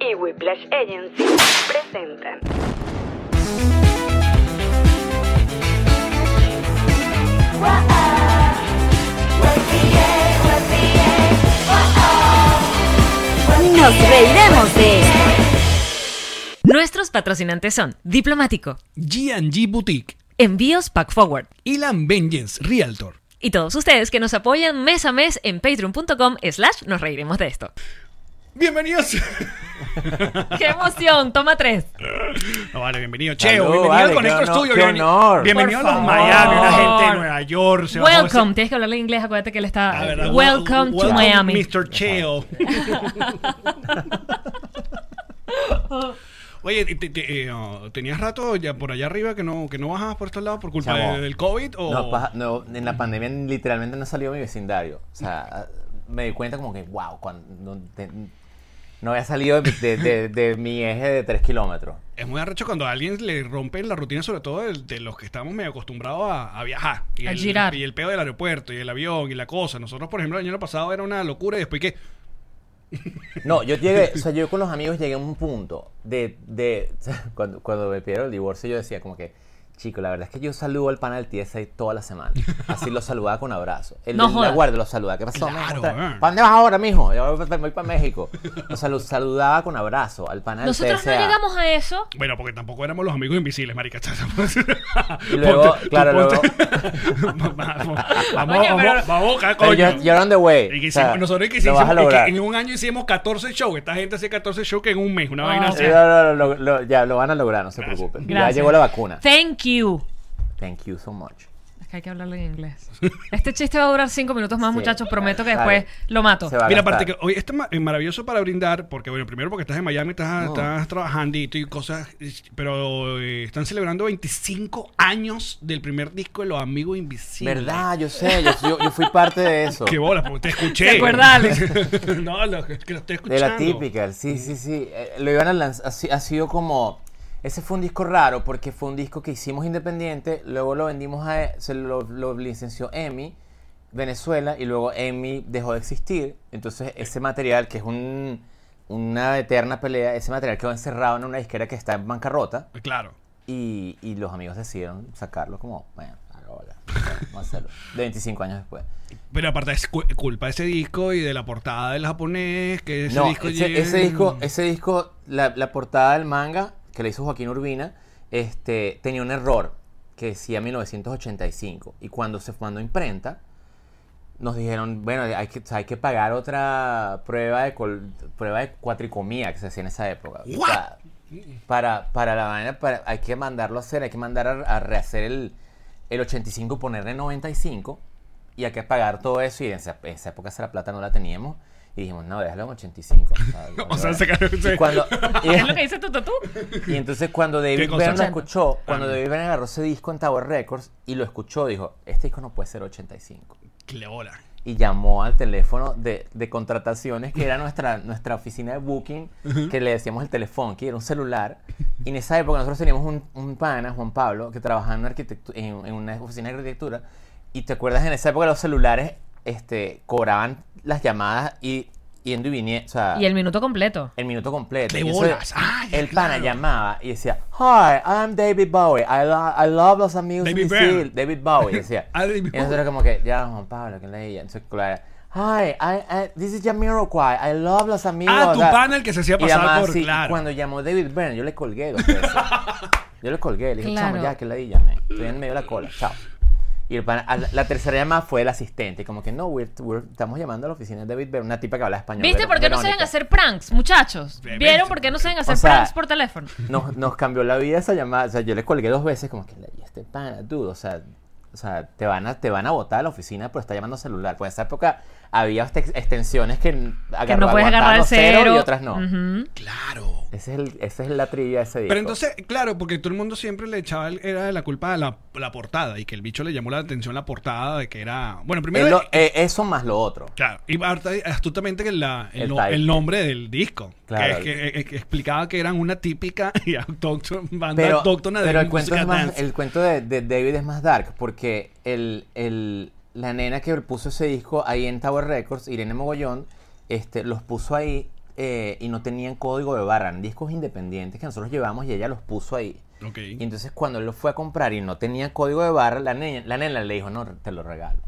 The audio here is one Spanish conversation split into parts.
y Whiplash Agency presentan. Nos reiremos de esto. Nuestros patrocinantes son Diplomático, G&G Boutique, Envíos Pack Forward Elan Vengeance Realtor. y todos ustedes que nos apoyan mes a mes en patreon.com slash nos reiremos de esto. Bienvenidos. ¡Qué emoción! Toma tres. No, vale, bienvenido. Cheo, Salud, bienvenido vale, al Conector qué honor, qué. Bienvenido Por a los favor. Miami, una gente de Nueva York. se Welcome. Tienes que hablarle inglés, acuérdate que él está... ¿verdad? Welcome to Welcome, Miami. Mr. Cheo. Oye, te- te- eh, ¿tenías rato ya por allá arriba que no, que no bajabas por estos lados por culpa de- del COVID? O... No, pa- no, en la pandemia literalmente no salió mi vecindario. O sea, me di cuenta como que, wow, cuando te- no había salido de, de- de- de mi eje de 3 kilómetros. Es muy arrecho cuando a alguien le rompen la rutina, sobre todo de, de los que estamos medio acostumbrados a, a viajar. Y A el, girar. Y el pedo del aeropuerto, y el avión, y la cosa. Nosotros, por ejemplo, el año pasado era una locura y después que... No, yo llegué, o sea, yo con los amigos llegué a un punto de, de cuando, cuando me pidieron el divorcio, yo decía como que, chico, la verdad es que yo saludo al pana del TSA toda la semana. Así lo saludaba con abrazo. El No de la jodas. guardia lo saludaba. ¿Qué pasó? Claro. ¿Para dónde vas ahora, mijo? Yo voy para México. Lo salu- saludaba con abrazo al pana del Nosotros no llegamos a eso. Bueno, porque tampoco éramos los amigos invisibles, marica. Y luego, Ponte- claro, ponte- vamos, vamos, vamos, Oye, pero- vamos, coño. you're, you're on the way. Y que O sea, nosotros que lo vas a hicimos, que en un año hicimos 14 shows. Esta gente hace 14 shows que en un mes, una Ah, vaina así. Sí, no, no, no, lo- lo- ya lo van a lograr, no se Gracias. preocupen. Gracias. Ya llegó la vacuna. Thank you. Thank you so much. Es que hay que hablarle en inglés. Este chiste va a durar cinco minutos más, Sí, muchachos. Prometo que después lo mato. Se va a Mira, gastar. aparte que hoy esto es ma- es maravilloso para brindar, porque bueno, primero porque estás en Miami, estás, No. estás trabajando y cosas, pero eh, están celebrando 25 años del primer disco de Los Amigos Invisibles. ¿Verdad? Yo sé, yo, yo- yo fui parte de eso. Qué bola, porque te escuché. ¿Te acuerdas, Alex? no, lo, que lo estoy escuchando. De la típica, sí, sí, sí. Eh, lo iban a lanzar, ha sido como... Ese fue un disco raro porque fue un disco que hicimos independiente, luego lo vendimos a... Se lo, lo licenció EMI, Venezuela, y luego EMI dejó de existir. Entonces ese material, que es un, una eterna pelea, ese material quedó encerrado en una disquera que está en bancarrota. Claro. Y, y los amigos decidieron sacarlo como, bueno, ahora, vamos a hacerlo. De 25 años después. Pero aparte es cu- culpa de ese disco y de la portada del japonés, que ese no, disco ese, disco, ese disco la, la portada del manga que le hizo Joaquín Urbina, este, tenía un error que decía 1985. Y cuando se mandó a imprenta, nos dijeron, bueno, hay que, hay que pagar otra prueba de, col- prueba de cuatricomía que se hacía en esa época. Para, para la vaina, para, hay que mandarlo a hacer, hay que mandar a, a rehacer el, el 85, ponerle 95 y hay que pagar todo eso. Y en esa, en esa época esa plata no la teníamos. Y dijimos, no, déjalo en 85. O sea, se cayó- y cuando, y- ¿Es lo que dice y entonces cuando David? Byrne lo 80. escuchó, cuando Ah. David Byrne agarró ese disco en Tower Records y lo escuchó, dijo, este disco no puede ser 85. Qué bola. Y llamó al teléfono de, de contrataciones, que era nuestra, nuestra oficina de booking, que le decíamos el teléfono, que era un celular. Y en esa época nosotros teníamos un, un pana, Juan Pablo, que trabajaba en, una arquitectu- en, en una oficina de arquitectura. Y te acuerdas, en esa época los celulares este, cobraban las llamadas y yendo y viniendo. O sea, Y el minuto completo. el minuto completo. De Y bolas. El pana llamaba y decía, Hi, I'm David Bowie. I, lo- I love los amigos David invisibles". Byrne. David Bowie decía. Ah, David y nosotros como que, ya, Juan Pablo, que leía. Entonces, claro, Hi, I, I- this is Jamiroquai. I love los amigos. Ah, tu O sea, pana el que se hacía y pasar por- así. claro. Cuando llamó David Byrne, yo le colgué dos veces. yo le colgué, le dije, Claro. chamo, ya, que la di, llamé. Estoy en medio de la cola, chao. Y el pana- a la, la tercera llamada fue el asistente, como que no, we're- we're- estamos llamando a la oficina de David Byrne, una tipa que habla español. ¿Viste Ver- por qué no saben Verónica. hacer pranks, muchachos? Ve- ¿Vieron por qué no saben hacer O sea, pranks por teléfono? nos, nos cambió la vida esa llamada. O sea, yo le colgué dos veces, como que este pana, dude. O sea, O sea, te van a, te van a botar a la oficina, pero está llamando celular. Pues en esa época había extensiones que, Que no puedes agarrar el aguantaban cero. y otras no. Claro. Ese es el, esa es la trivia de ese disco. Pero entonces, claro, porque todo el mundo siempre le echaba el- era la culpa a la, la portada y que el bicho le llamó la atención la portada de que era. Bueno, primero. Lo- eh, eso más lo otro. Claro, y astutamente que la- el, no- nombre del disco. Claro. Que, es que, eh, que explicaba que eran una típica y autóctona, banda Pero, autóctona de pero el cuento, es más, dance. el cuento de, de David es más dark porque el, el- la nena que puso ese disco ahí en Tower Records, Irene Mogollón, este, los puso ahí eh, y no tenían código de barra, eran discos independientes que nosotros llevamos y ella los puso ahí. Ok. Y entonces cuando él lo fue a comprar y no tenía código de barra, la, nena- la nena le dijo, no, te lo regalo.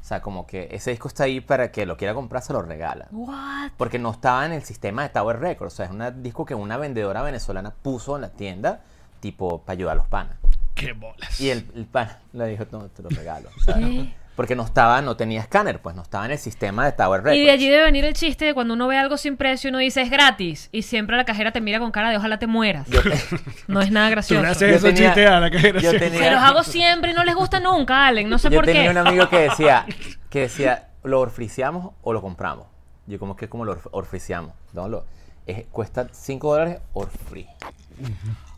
O sea, como que ese disco está ahí para que lo quiera comprar, se lo regala. What? Porque no estaba en el sistema de Tower Records. O sea, es un disco que una vendedora venezolana puso en la tienda, tipo, para ayudar a los panas. Qué bolas. Y el, el pana le dijo, no, te lo regalo. O sea, ¿Qué? Porque no estaba, no tenía escáner, pues no estaba en el sistema de Tower Records. Y de allí debe venir el chiste de cuando uno ve algo sin precio, uno dice es gratis. Y siempre la cajera te mira con cara de ojalá te mueras. Yo, No es nada Tú gracioso. le haces Yo esos tenía- chistes a la cajera. yo tenía- Se los hago siempre y no les gusta nunca, Allen. No sé yo por tenía qué. un amigo que decía, que decía, ¿lo orfriciamos o lo compramos? Yo como que como lo orf- orfriciamos. No, lo, es- cuesta 5 dólares orfri.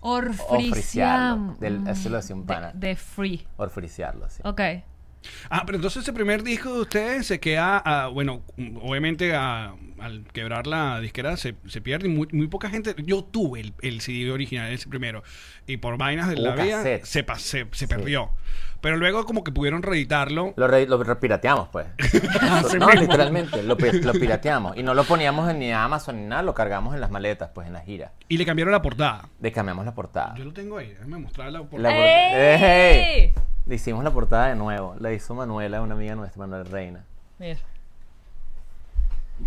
Orfriciam. Orfriciarlo. Del- así lo decía un pana. De, de free. Orfriciarlo, sí. Ok. Ah, pero entonces ese primer disco de ustedes se queda, ah, bueno, obviamente a- al quebrar la disquera se, se pierde y muy, muy poca gente. Yo tuve el, el CD original, ese primero, y por vainas de Hubo la vida cassette. se, pa- se, se perdió. Pero luego como que pudieron reeditarlo. Lo, re- lo repirateamos, pues. Así no, mismo. literalmente, lo, pi- lo pirateamos. Y no lo poníamos en ni Amazon ni nada, lo cargamos en las maletas, pues, en la gira. Y le cambiaron la portada. Le cambiamos la portada. Yo lo tengo ahí, déjame mostrar la La portada. por- ¡Ey! ¡Ey! Le hicimos la portada de nuevo. La hizo Manuela, una amiga nuestra, Manuel Reina. Mira.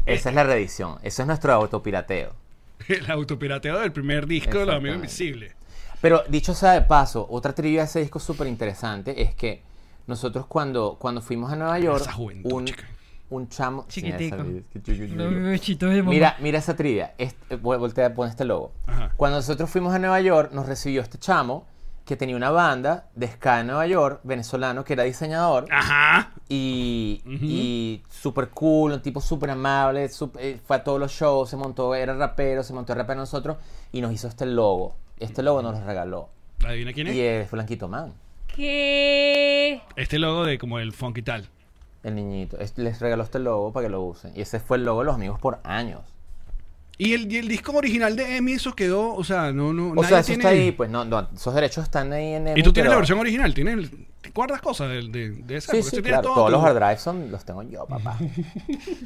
Esa es la reedición. Eso es nuestro autopirateo. El autopirateo del primer disco de Los Amigos. Invisibles. Pero dicho sea de paso, otra trivia de ese disco súper interesante es que nosotros cuando, cuando fuimos a Nueva York, Esa juventud, un, chica. un chamo... Chiquitico. Sí, esa- Mira, mira esa trivia. Este, vol- voltea, pon este logo. Ajá. Cuando nosotros fuimos a Nueva York, nos recibió este chamo que tenía una banda de ska en Nueva York, venezolano, que era diseñador. Ajá. Y, y súper cool, un tipo súper amable, eh, fue a todos los shows, se montó, era rapero, se montó a rapear a nosotros y nos hizo este logo. Este logo nos lo regaló. ¿Adivina quién es? Y es Blanquito Man, ¿Qué? Este logo de como el funky tal. el niñito. Es- les regaló este logo para que lo usen. Y ese fue el logo de los amigos por años. Y el, y el disco original de Emi, eso quedó, o sea, no, no. O nadie sea, eso tiene- está ahí, pues no, no, esos derechos están ahí en Y tú tienes pero- la versión original, tienes el- guardas cosas de, de, de esa. Sí, sí, claro. todo Todos tu- los hard drives son, los tengo yo, papá.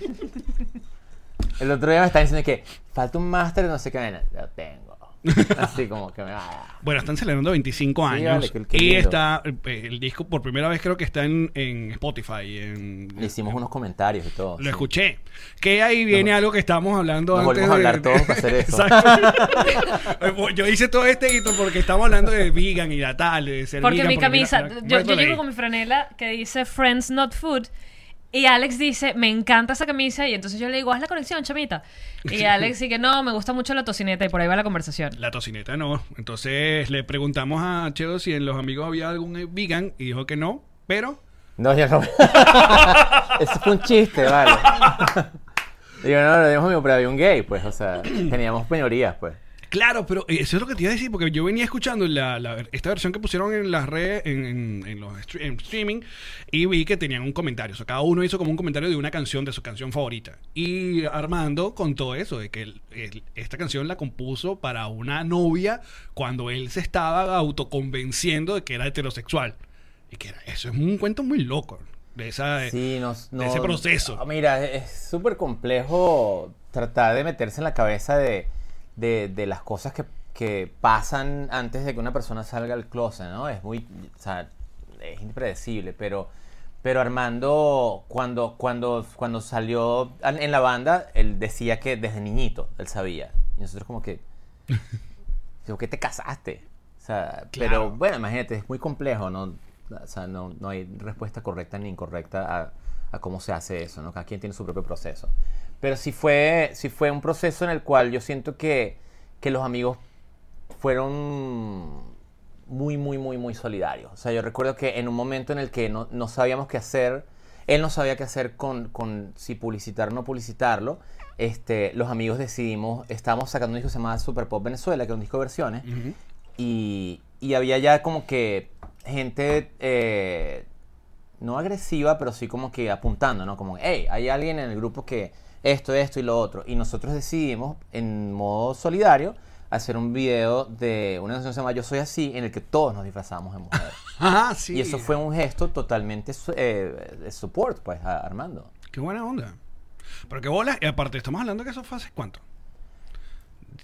el otro día me están diciendo que falta un máster no sé qué vaina. Lo tengo. Así como que me va. Bueno, están celebrando 25 Sí, años. vale, qué- qué y lindo. está eh, el disco por primera vez creo que está en, en Spotify. En, Le hicimos unos comentarios y todo. Lo sí. escuché. Que ahí viene algo que estábamos hablando Nos antes. volvimos a de- hablar todos para hacer eso. Exacto. Yo hice todo este hito porque estamos hablando de vegan y la tal, de ser Porque vegan, mi camisa, mira, yo, yo llego con mi franela que dice Friends Not Food. Y Alex dice, me encanta esa camisa. Y entonces yo le digo, haz la conexión, chamita. Y Alex dice que no, me gusta mucho la tocineta. Y por ahí va la conversación. La tocineta no. Entonces le preguntamos a Cheo si en los amigos había algún eh, vegan y dijo que no, pero No, yo no. Eso fue un chiste, vale. Digo, no, lo amigo, pero había un gay, pues, o sea, teníamos peñorías, pues. Claro, pero eh, eso es lo que te iba a decir, porque yo venía escuchando la, la- esta versión que pusieron en las redes, en, en- en los en streaming, y vi que tenían un comentario. O sea, cada uno hizo como un comentario de una canción, de su canción favorita. Y Armando contó eso, de que él- él- esta canción la compuso para una novia cuando él se estaba autoconvenciendo de que era heterosexual. Y que era, eso es un cuento muy loco. De esa, Sí, nos, de ese proceso. no, mira, es súper complejo tratar de meterse en la cabeza de, de, de las cosas que, que pasan antes de que una persona salga al closet, ¿no? Es muy, o sea, es impredecible, pero, pero Armando, cuando, cuando, cuando salió en la banda, él decía que desde niñito él sabía. Y nosotros como que, digo, ¿qué te casaste? O sea, Claro. pero bueno, imagínate, es muy complejo, ¿no? O sea, no, no hay respuesta correcta ni incorrecta a, a cómo se hace eso, ¿no? Cada quien tiene su propio proceso. Pero sí fue, sí fue un proceso en el cual yo siento que, que los amigos fueron muy, muy, muy, muy solidarios. O sea, yo recuerdo que en un momento en el que no, no sabíamos qué hacer, él no sabía qué hacer con, con si publicitar o no publicitarlo, este, los amigos decidimos, estábamos sacando un disco que se llamaba Super Pop Venezuela, que era un disco de versiones, y, y había ya como que gente, eh, no agresiva, pero sí como que apuntando, ¿no? Como, hey, hay alguien en el grupo que esto, esto y lo otro. Y nosotros decidimos, en modo solidario, hacer un video de una canción que se llama Yo Soy Así, en el que todos nos disfrazamos de mujer. Ajá, sí. Y eso fue un gesto totalmente eh, de support, pues, a Armando. Qué buena onda. Pero qué bola. Y aparte, estamos hablando que eso fue hace cuánto.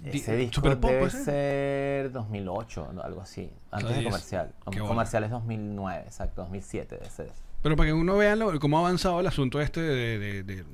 Ese disco Super Pop, debe ¿puede ser? ser 2008, ¿no? algo así. Antes de diez. comercial. Qué. Comercial es 2009, exacto, 2007 debe ser. Pero para que uno vea lo- cómo ha avanzado el asunto este de, de- de-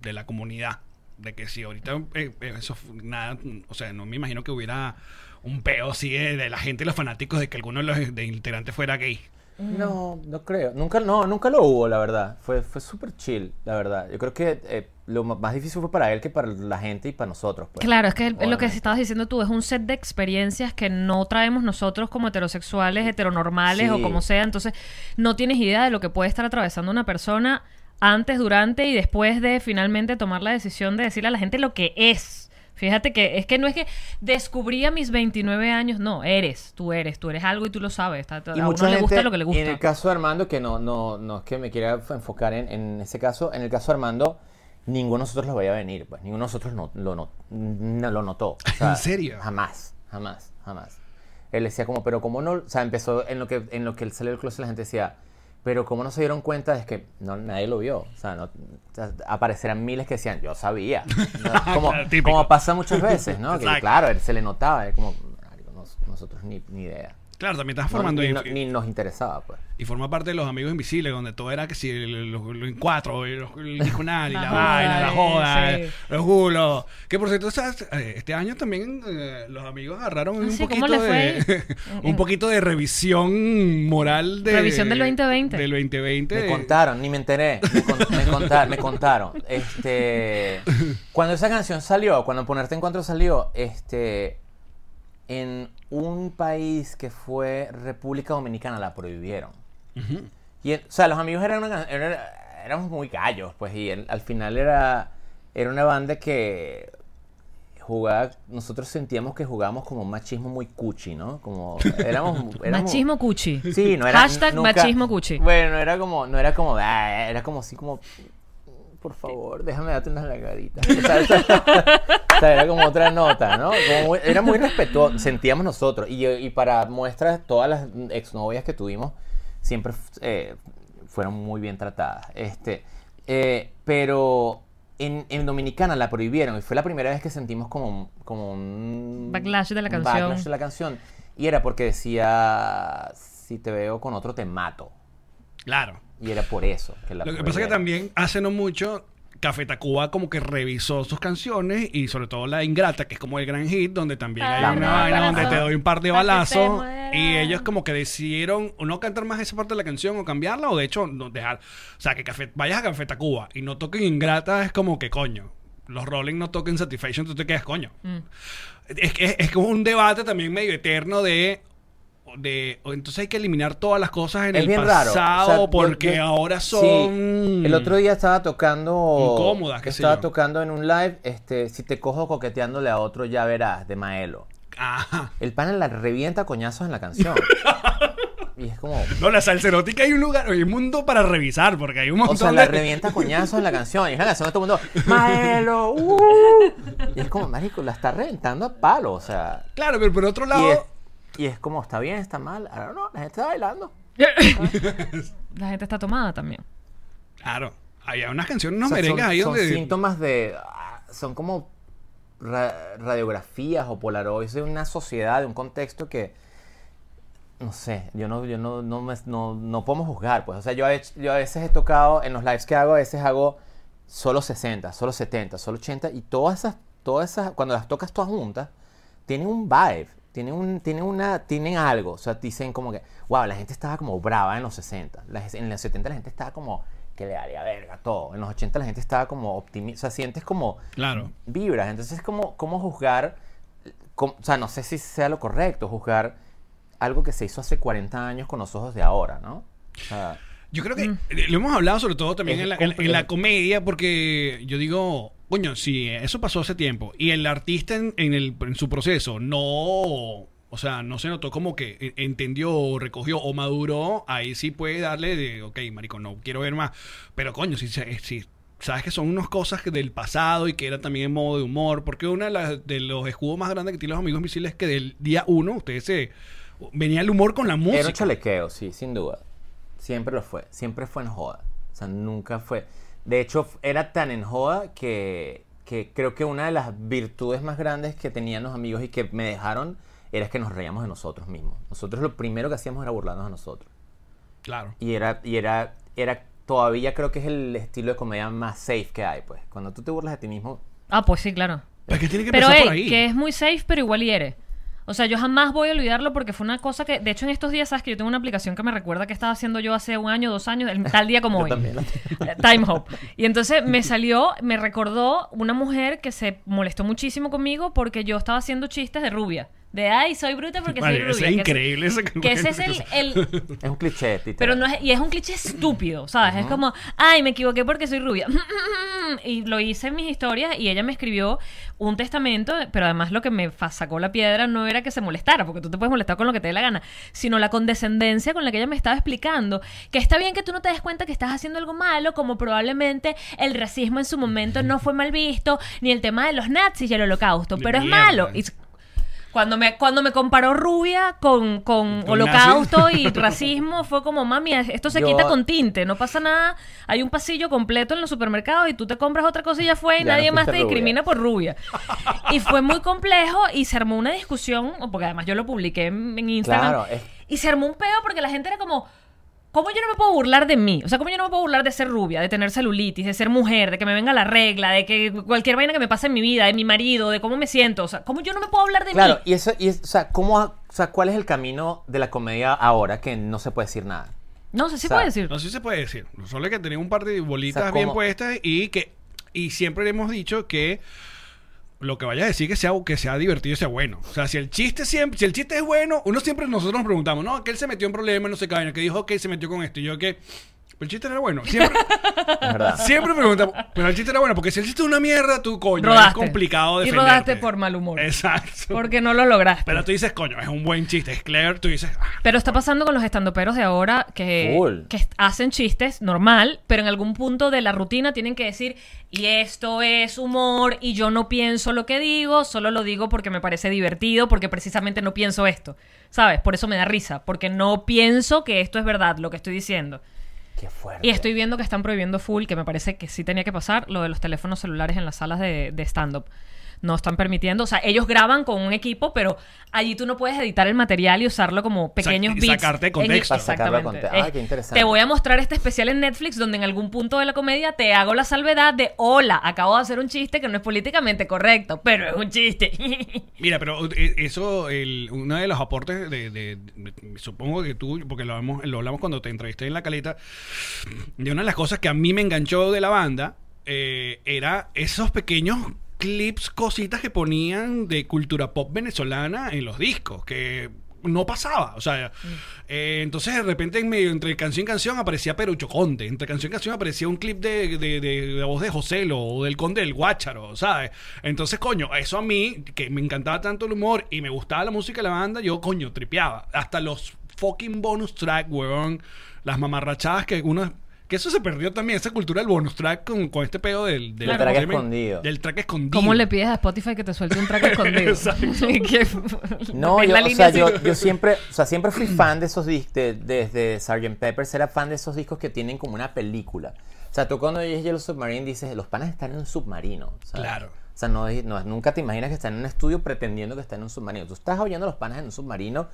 de la comunidad. De que si ahorita eh, eh, eso nada, o sea, no me imagino que hubiera un peo así de, de la gente y los fanáticos de que alguno de los de integrantes fuera gay. No, no creo. Nunca, no, nunca lo hubo, la verdad. Fue, fue súper chill, la verdad. Yo creo que eh, lo más difícil fue para él que para la gente y para nosotros. pues. Claro, es que es lo que estabas diciendo tú, es un set de experiencias que no traemos nosotros como heterosexuales, heteronormales o como sea. Entonces, no tienes idea de lo que puede estar atravesando una persona antes, durante y después de finalmente tomar la decisión de decirle a la gente lo que es. Fíjate que es que no es que descubrí a mis 29 años, no, eres, tú eres, tú eres algo y tú lo sabes. está- Y a mucha uno le gusta gente, lo que le y gusta. en el caso de Armando, que no, no, no es que me quiera enfocar en, en ese caso, en el caso de Armando, ninguno de nosotros lo veía venir, pues ninguno de nosotros no, lo, no, no lo notó. O sea, ¿En serio? Jamás, jamás, jamás. Él decía como, pero cómo no, o sea, empezó en lo que, en lo que él salió del closet, la gente decía, pero cómo no se dieron cuenta es que no, nadie lo vio. O sea, no, o sea, aparecerán miles que decían, yo sabía. ¿no? Como, como pasa muchas veces, ¿no? Que, claro, él se le notaba, es como, "Marico, nos- nosotros ni, ni idea. Claro, también estás No, formando ni, ahí- no- ni nos interesaba, pues. Y forma parte de los amigos invisibles, donde todo era que si el- los en cuatro, y los- el dijonal, y La vaina, la eh, joda, sí. los gulos. Que por cierto, ¿sabes? Eh, este año también eh, los amigos agarraron Ah, un, sí, poquito ¿cómo les de, un poquito de revisión moral de. Revisión del 2020. Del 2020. Me contaron, ni me enteré. Me, con- me contar- me contaron. Este, cuando esa canción salió, cuando Ponerte en Cuatro salió, este, en un país que fue República Dominicana la prohibieron. Ujú. Y, el- o sea, los amigos eran, una- era- éramos muy gallos, pues, y el- al final era, era una banda que jugaba, nosotros sentíamos que jugábamos como un machismo muy cuchi, ¿no? Como, éramos, éramos Machismo cuchi. Sí, no era. Hashtag nunca- machismo cuchi. Bueno, no era como, no era como, ah, era como así como, por favor, déjame darte unas lagaditas. O sea, esa- o sea, era como otra nota, ¿no? Como muy- era muy respetuoso, sentíamos nosotros. Y, y para muestras, todas las exnovias que tuvimos siempre eh, fueron muy bien tratadas. Este, eh, pero en, en Dominicana la prohibieron y fue la primera vez que sentimos como, un- como un Backlash de la canción. backlash de la canción. Y era porque decía, si te veo con otro te mato. Claro. Y era por eso que la Lo que pasa es que también hace no mucho Café Tacuba como que revisó sus canciones y sobre todo la Ingrata, que es como el gran hit, donde también hay La una vaina donde te doy un par de balazos y ellos como que decidieron o no cantar más esa parte de la canción o cambiarla o de hecho no dejar, o sea, que Café, vayas a Café Tacuba y no toquen Ingrata es como que coño. Los Rolling no toquen Satisfaction, tú te quedas coño. Mm. Es, es como un debate también medio eterno de de entonces hay que eliminar todas las cosas en Es el bien raro. pasado O sea, yo- porque yo- ahora Sí. son El otro día estaba tocando. Incómodas, sé Estaba tocando en un live. Este, si te cojo coqueteándole a otro, ya verás, de Maelo. Ajá. El panel la revienta coñazos en la canción. y es como. No, la salsa erótica hay un lugar, hay un mundo para revisar, porque hay un montón O sea, la de... revienta coñazos en la canción. Y es la canción de todo el mundo. ¡Maelo! ¡uh! Y es como, marico, la está reventando a palo. O sea. Claro, pero por otro lado... y es como, ¿está bien? ¿Está mal? I don't know, la gente está bailando. La gente está tomada también. Claro, había unas canciones, unos O sea, merengues son, ahí son donde... síntomas de. ah, Son como ra- radiografías o polaroids de una sociedad, de un contexto que. No sé, yo no, yo no, no, me- no, no podemos juzgar, pues. O sea, yo, he yo a veces he tocado, en los lives que hago, a veces hago solo 60, solo 70, solo 80, y todas esas, todas esas, cuando las tocas todas juntas, tienen un vibe, tienen, un, tienen, una, tienen algo. O sea, dicen como que, wow, la gente estaba como brava en los 60. La- en los 70 la gente estaba como que le daría verga todo. En los 80 la gente estaba como optimista. O sea, sientes como Claro. vibras. Entonces, como, ¿cómo juzgar? cómo- o sea, no sé si sea lo correcto juzgar algo que se hizo hace 40 años con los ojos de ahora, ¿no? O sea, Yo creo que eh, lo hemos hablado sobre todo también en la, en- en la comedia, porque yo digo, coño, si eso pasó hace tiempo y el artista en, en el, en su proceso no, o sea, no se notó como que eh, entendió, o recogió o maduró, ahí sí puede darle de, ok, marico, no quiero ver más. Pero coño, si, si sabes que son unas cosas del pasado y que era también en modo de humor, porque uno de, las- de los escudos más grandes que tienen los amigos misiles es que del día uno ustedes se... Venía el humor con la música. Era chalequeo, sí, sin duda. Siempre lo fue. Siempre fue en joda. O sea, nunca fue. De hecho, era tan en joda que, que creo que una de las virtudes más grandes que tenían los amigos y que me dejaron era que nos reíamos de nosotros mismos. Nosotros lo primero que hacíamos era burlarnos de nosotros. Claro. Y era, y era, era todavía creo que es el estilo de comedia más safe que hay, pues. Cuando tú te burlas de ti mismo, Ah, pues sí, claro. Pero es que tiene que Pero ey, por ahí. que es muy safe, pero igual hiere. O sea, yo jamás voy a olvidarlo porque fue una cosa que, de hecho, en estos días, sabes que yo tengo una aplicación que me recuerda que estaba haciendo yo hace un año, dos años, el, tal día como hoy. Eh, Time Hop. Y entonces me salió, me recordó una mujer que se molestó muchísimo conmigo porque yo estaba haciendo chistes de rubia. De, ay, soy bruta porque Vale, soy rubia. es que increíble. ese- Que ese es el, el- es un cliché, literal. pero no es, y es un cliché estúpido, ¿sabes? Es como, ay, me equivoqué porque soy rubia. y lo hice en mis historias y ella me escribió un testamento, pero además lo que me sacó la piedra no era que se molestara, porque tú te puedes molestar con lo que te dé la gana, sino la condescendencia con la que ella me estaba explicando que está bien que tú no te des cuenta que estás haciendo algo malo, como probablemente el racismo en su momento no fue mal visto, ni el tema de los nazis y el holocausto, pero es malo. Y cuando me, cuando me comparó rubia con, con Con holocausto nazis. y racismo, fue como, mami, esto se Yo- quita con tinte, no pasa nada. Hay un pasillo completo en los supermercados y tú te compras otra cosa y ya fue y Ya no nadie más te rubia. discrimina por rubia. Y fue muy complejo y se armó una discusión, porque además yo lo publiqué en, en Instagram. Claro, es- Y se armó un peo porque la gente era como... ¿Cómo yo no me puedo burlar de mí? O sea, ¿cómo yo no me puedo burlar de ser rubia, de tener celulitis, de ser mujer, de que me venga la regla, de que cualquier vaina que me pase en mi vida, de mi marido, de cómo me siento? O sea, ¿cómo yo no me puedo hablar de Claro, mí? y eso, y es- o sea, ¿cómo, ha- o sea, ¿cuál es el camino de la comedia ahora que no se puede decir nada? No sé si o sea, puede decir. No sé si se puede decir. Solo que tenía un par de bolitas O sea, bien puestas y que y siempre le hemos dicho que lo que vaya a decir que sea que sea divertido sea bueno. O sea, si el chiste siempre, si el chiste es bueno, uno siempre nosotros nos preguntamos, no, que él se metió en problemas, no sé qué vaina, que dijo que se metió con esto y yo que pero el chiste era bueno. Siempre, siempre preguntamos, pero el chiste era bueno, porque si el chiste es una mierda, tú coño, Rodaste. es complicado Y defenderte. rodaste por mal humor. Exacto. Porque no lo lograste. Pero tú dices, coño, es un buen chiste, es clever, tú dices, ah, Pero está pasando con los estandoperos de ahora que hacen chistes normal, pero en algún punto de la rutina tienen que decir, y esto es humor, y yo no pienso lo que digo, solo lo digo porque me parece divertido, porque precisamente no pienso esto. ¿Sabes? Por eso me da risa, porque no pienso que esto es verdad, lo que estoy diciendo. Y estoy viendo que están prohibiendo full, que me parece que sí tenía que pasar, lo de los teléfonos celulares en las salas de, de stand-up. No están permitiendo, o sea, ellos graban con un equipo, pero allí tú no puedes editar el material y usarlo como pequeños y bits. sacarte en- contexto. De Exactamente. conte- Ay, Es- qué interesante. Te voy a mostrar este especial en Netflix donde en algún punto de la comedia te hago la salvedad de, hola, acabo de hacer un chiste que no es políticamente correcto, pero es un chiste. Mira, pero eh, eso, el, uno de los aportes de, de- de- supongo que tú, porque lo hablamos, lo hablamos cuando te entrevisté en la caleta, de una de las cosas que a mí me enganchó de la banda, eh, era esos pequeños clips, cositas que ponían de cultura pop venezolana en los discos, que no pasaba, o sea, eh, entonces de repente en medio, entre canción y canción aparecía Perucho Conde, entre canción y canción aparecía un clip de, de, de la voz de Joselo o del Conde del Guácharo, ¿sabes? Entonces, coño, eso a mí, que me encantaba tanto el humor y me gustaba la música de la banda, yo, coño, tripeaba. Hasta los fucking bonus track, weón, las mamarrachadas que uno... Que eso se perdió también, esa cultura del bonus track con, con este pedo del, del, El track escondido. Del track escondido. ¿Cómo le pides a Spotify que te suelte un track escondido? No, yo, o sea, yo, yo siempre, o sea, siempre fui fan de esos discos, de- desde Sgt. Peppers era fan de esos discos que tienen como una película. O sea, tú cuando oyes Yellow Submarine dices, los panas están en un submarino. ¿sabes? Claro. Sea, no, no- nunca te imaginas que están en un estudio pretendiendo que están en un submarino. Tú estás oyendo a los panas en un submarino.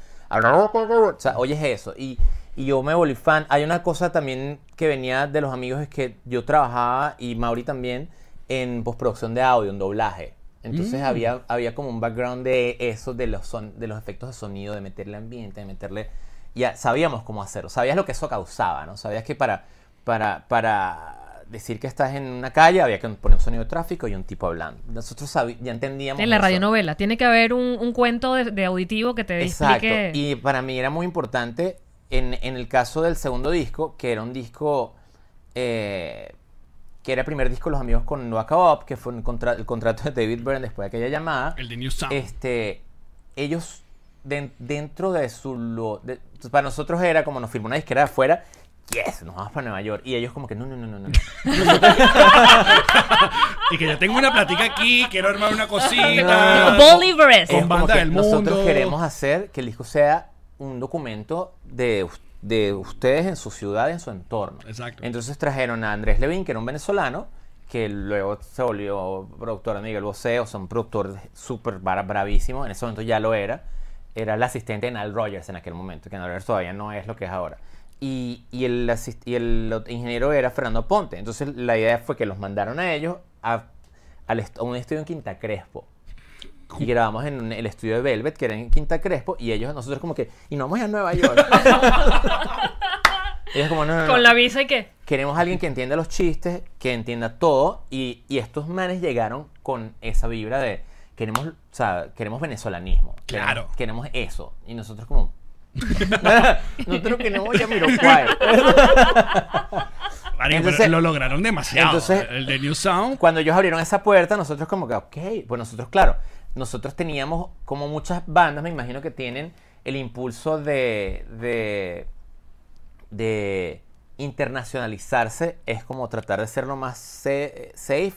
O sea, oyes eso. Y, y yo me volví fan. Hay una cosa también que venía de los amigos, es que yo trabajaba, y Mauri también, en postproducción de audio, en doblaje. Entonces había, había como un background de eso, de los, son, de los efectos de sonido, de meterle ambiente, de meterle... Ya sabíamos cómo hacerlo, sabías lo que eso causaba, ¿no? Sabías que para, para, para decir que estás en una calle había que poner un sonido de tráfico y un tipo hablando. Nosotros ya entendíamos. En la eso. radionovela. Tiene que haber un, un cuento de, de auditivo que te Exacto. explique. Y para mí era muy importante en, en el caso del segundo disco, que era un disco eh, que era el primer disco de Los Amigos con No Acaba Up, que fue un contra- el contrato de David Byrne después de aquella llamada. El de New Sound. Este, ellos den- dentro de su lo- de- para nosotros era como nos firmó una disquera de afuera. Yes, nos vamos para Nueva York. Y ellos como que no, no, no, no, no. no. Y que ya tengo una platica aquí, quiero armar una cosita. Bolivares. Con Es como banda que del Nosotros mundo. queremos hacer que el disco sea un documento de, de ustedes en su ciudad, en su entorno. Exacto. Entonces trajeron a Andrés Levin, que era un venezolano, que luego se volvió productor de Miguel Bosé, o sea, un productor súper bra- bravísimo. En ese momento ya lo era. Era el asistente de Nile Rogers en aquel momento, que Nile Rogers todavía no es lo que es ahora. Y, y el, asist- y el ingeniero era Fernando Ponte. Entonces la idea fue que los mandaron a ellos a, un estudio en Quinta Crespo. Y grabamos en un- el estudio de Velvet, que era en Quinta Crespo, y ellos, nosotros como que, y no vamos a ir a Nueva York. ellos como, no, no, no. Con la visa y qué. Queremos a alguien que entienda los chistes, que entienda todo, y, y estos manes llegaron con esa vibra de, queremos, o sea, queremos venezolanismo. Queremos- Claro. Queremos, eso. Y nosotros como... nosotros queremos Yamiroquai. Marico, Entonces- pero lo lograron demasiado. entonces- el de New Sound. Cuando ellos abrieron esa puerta, nosotros como que, ok, pues nosotros, claro, nosotros teníamos, como muchas bandas, me imagino que tienen el impulso de, de, de internacionalizarse, es como tratar de ser lo más safe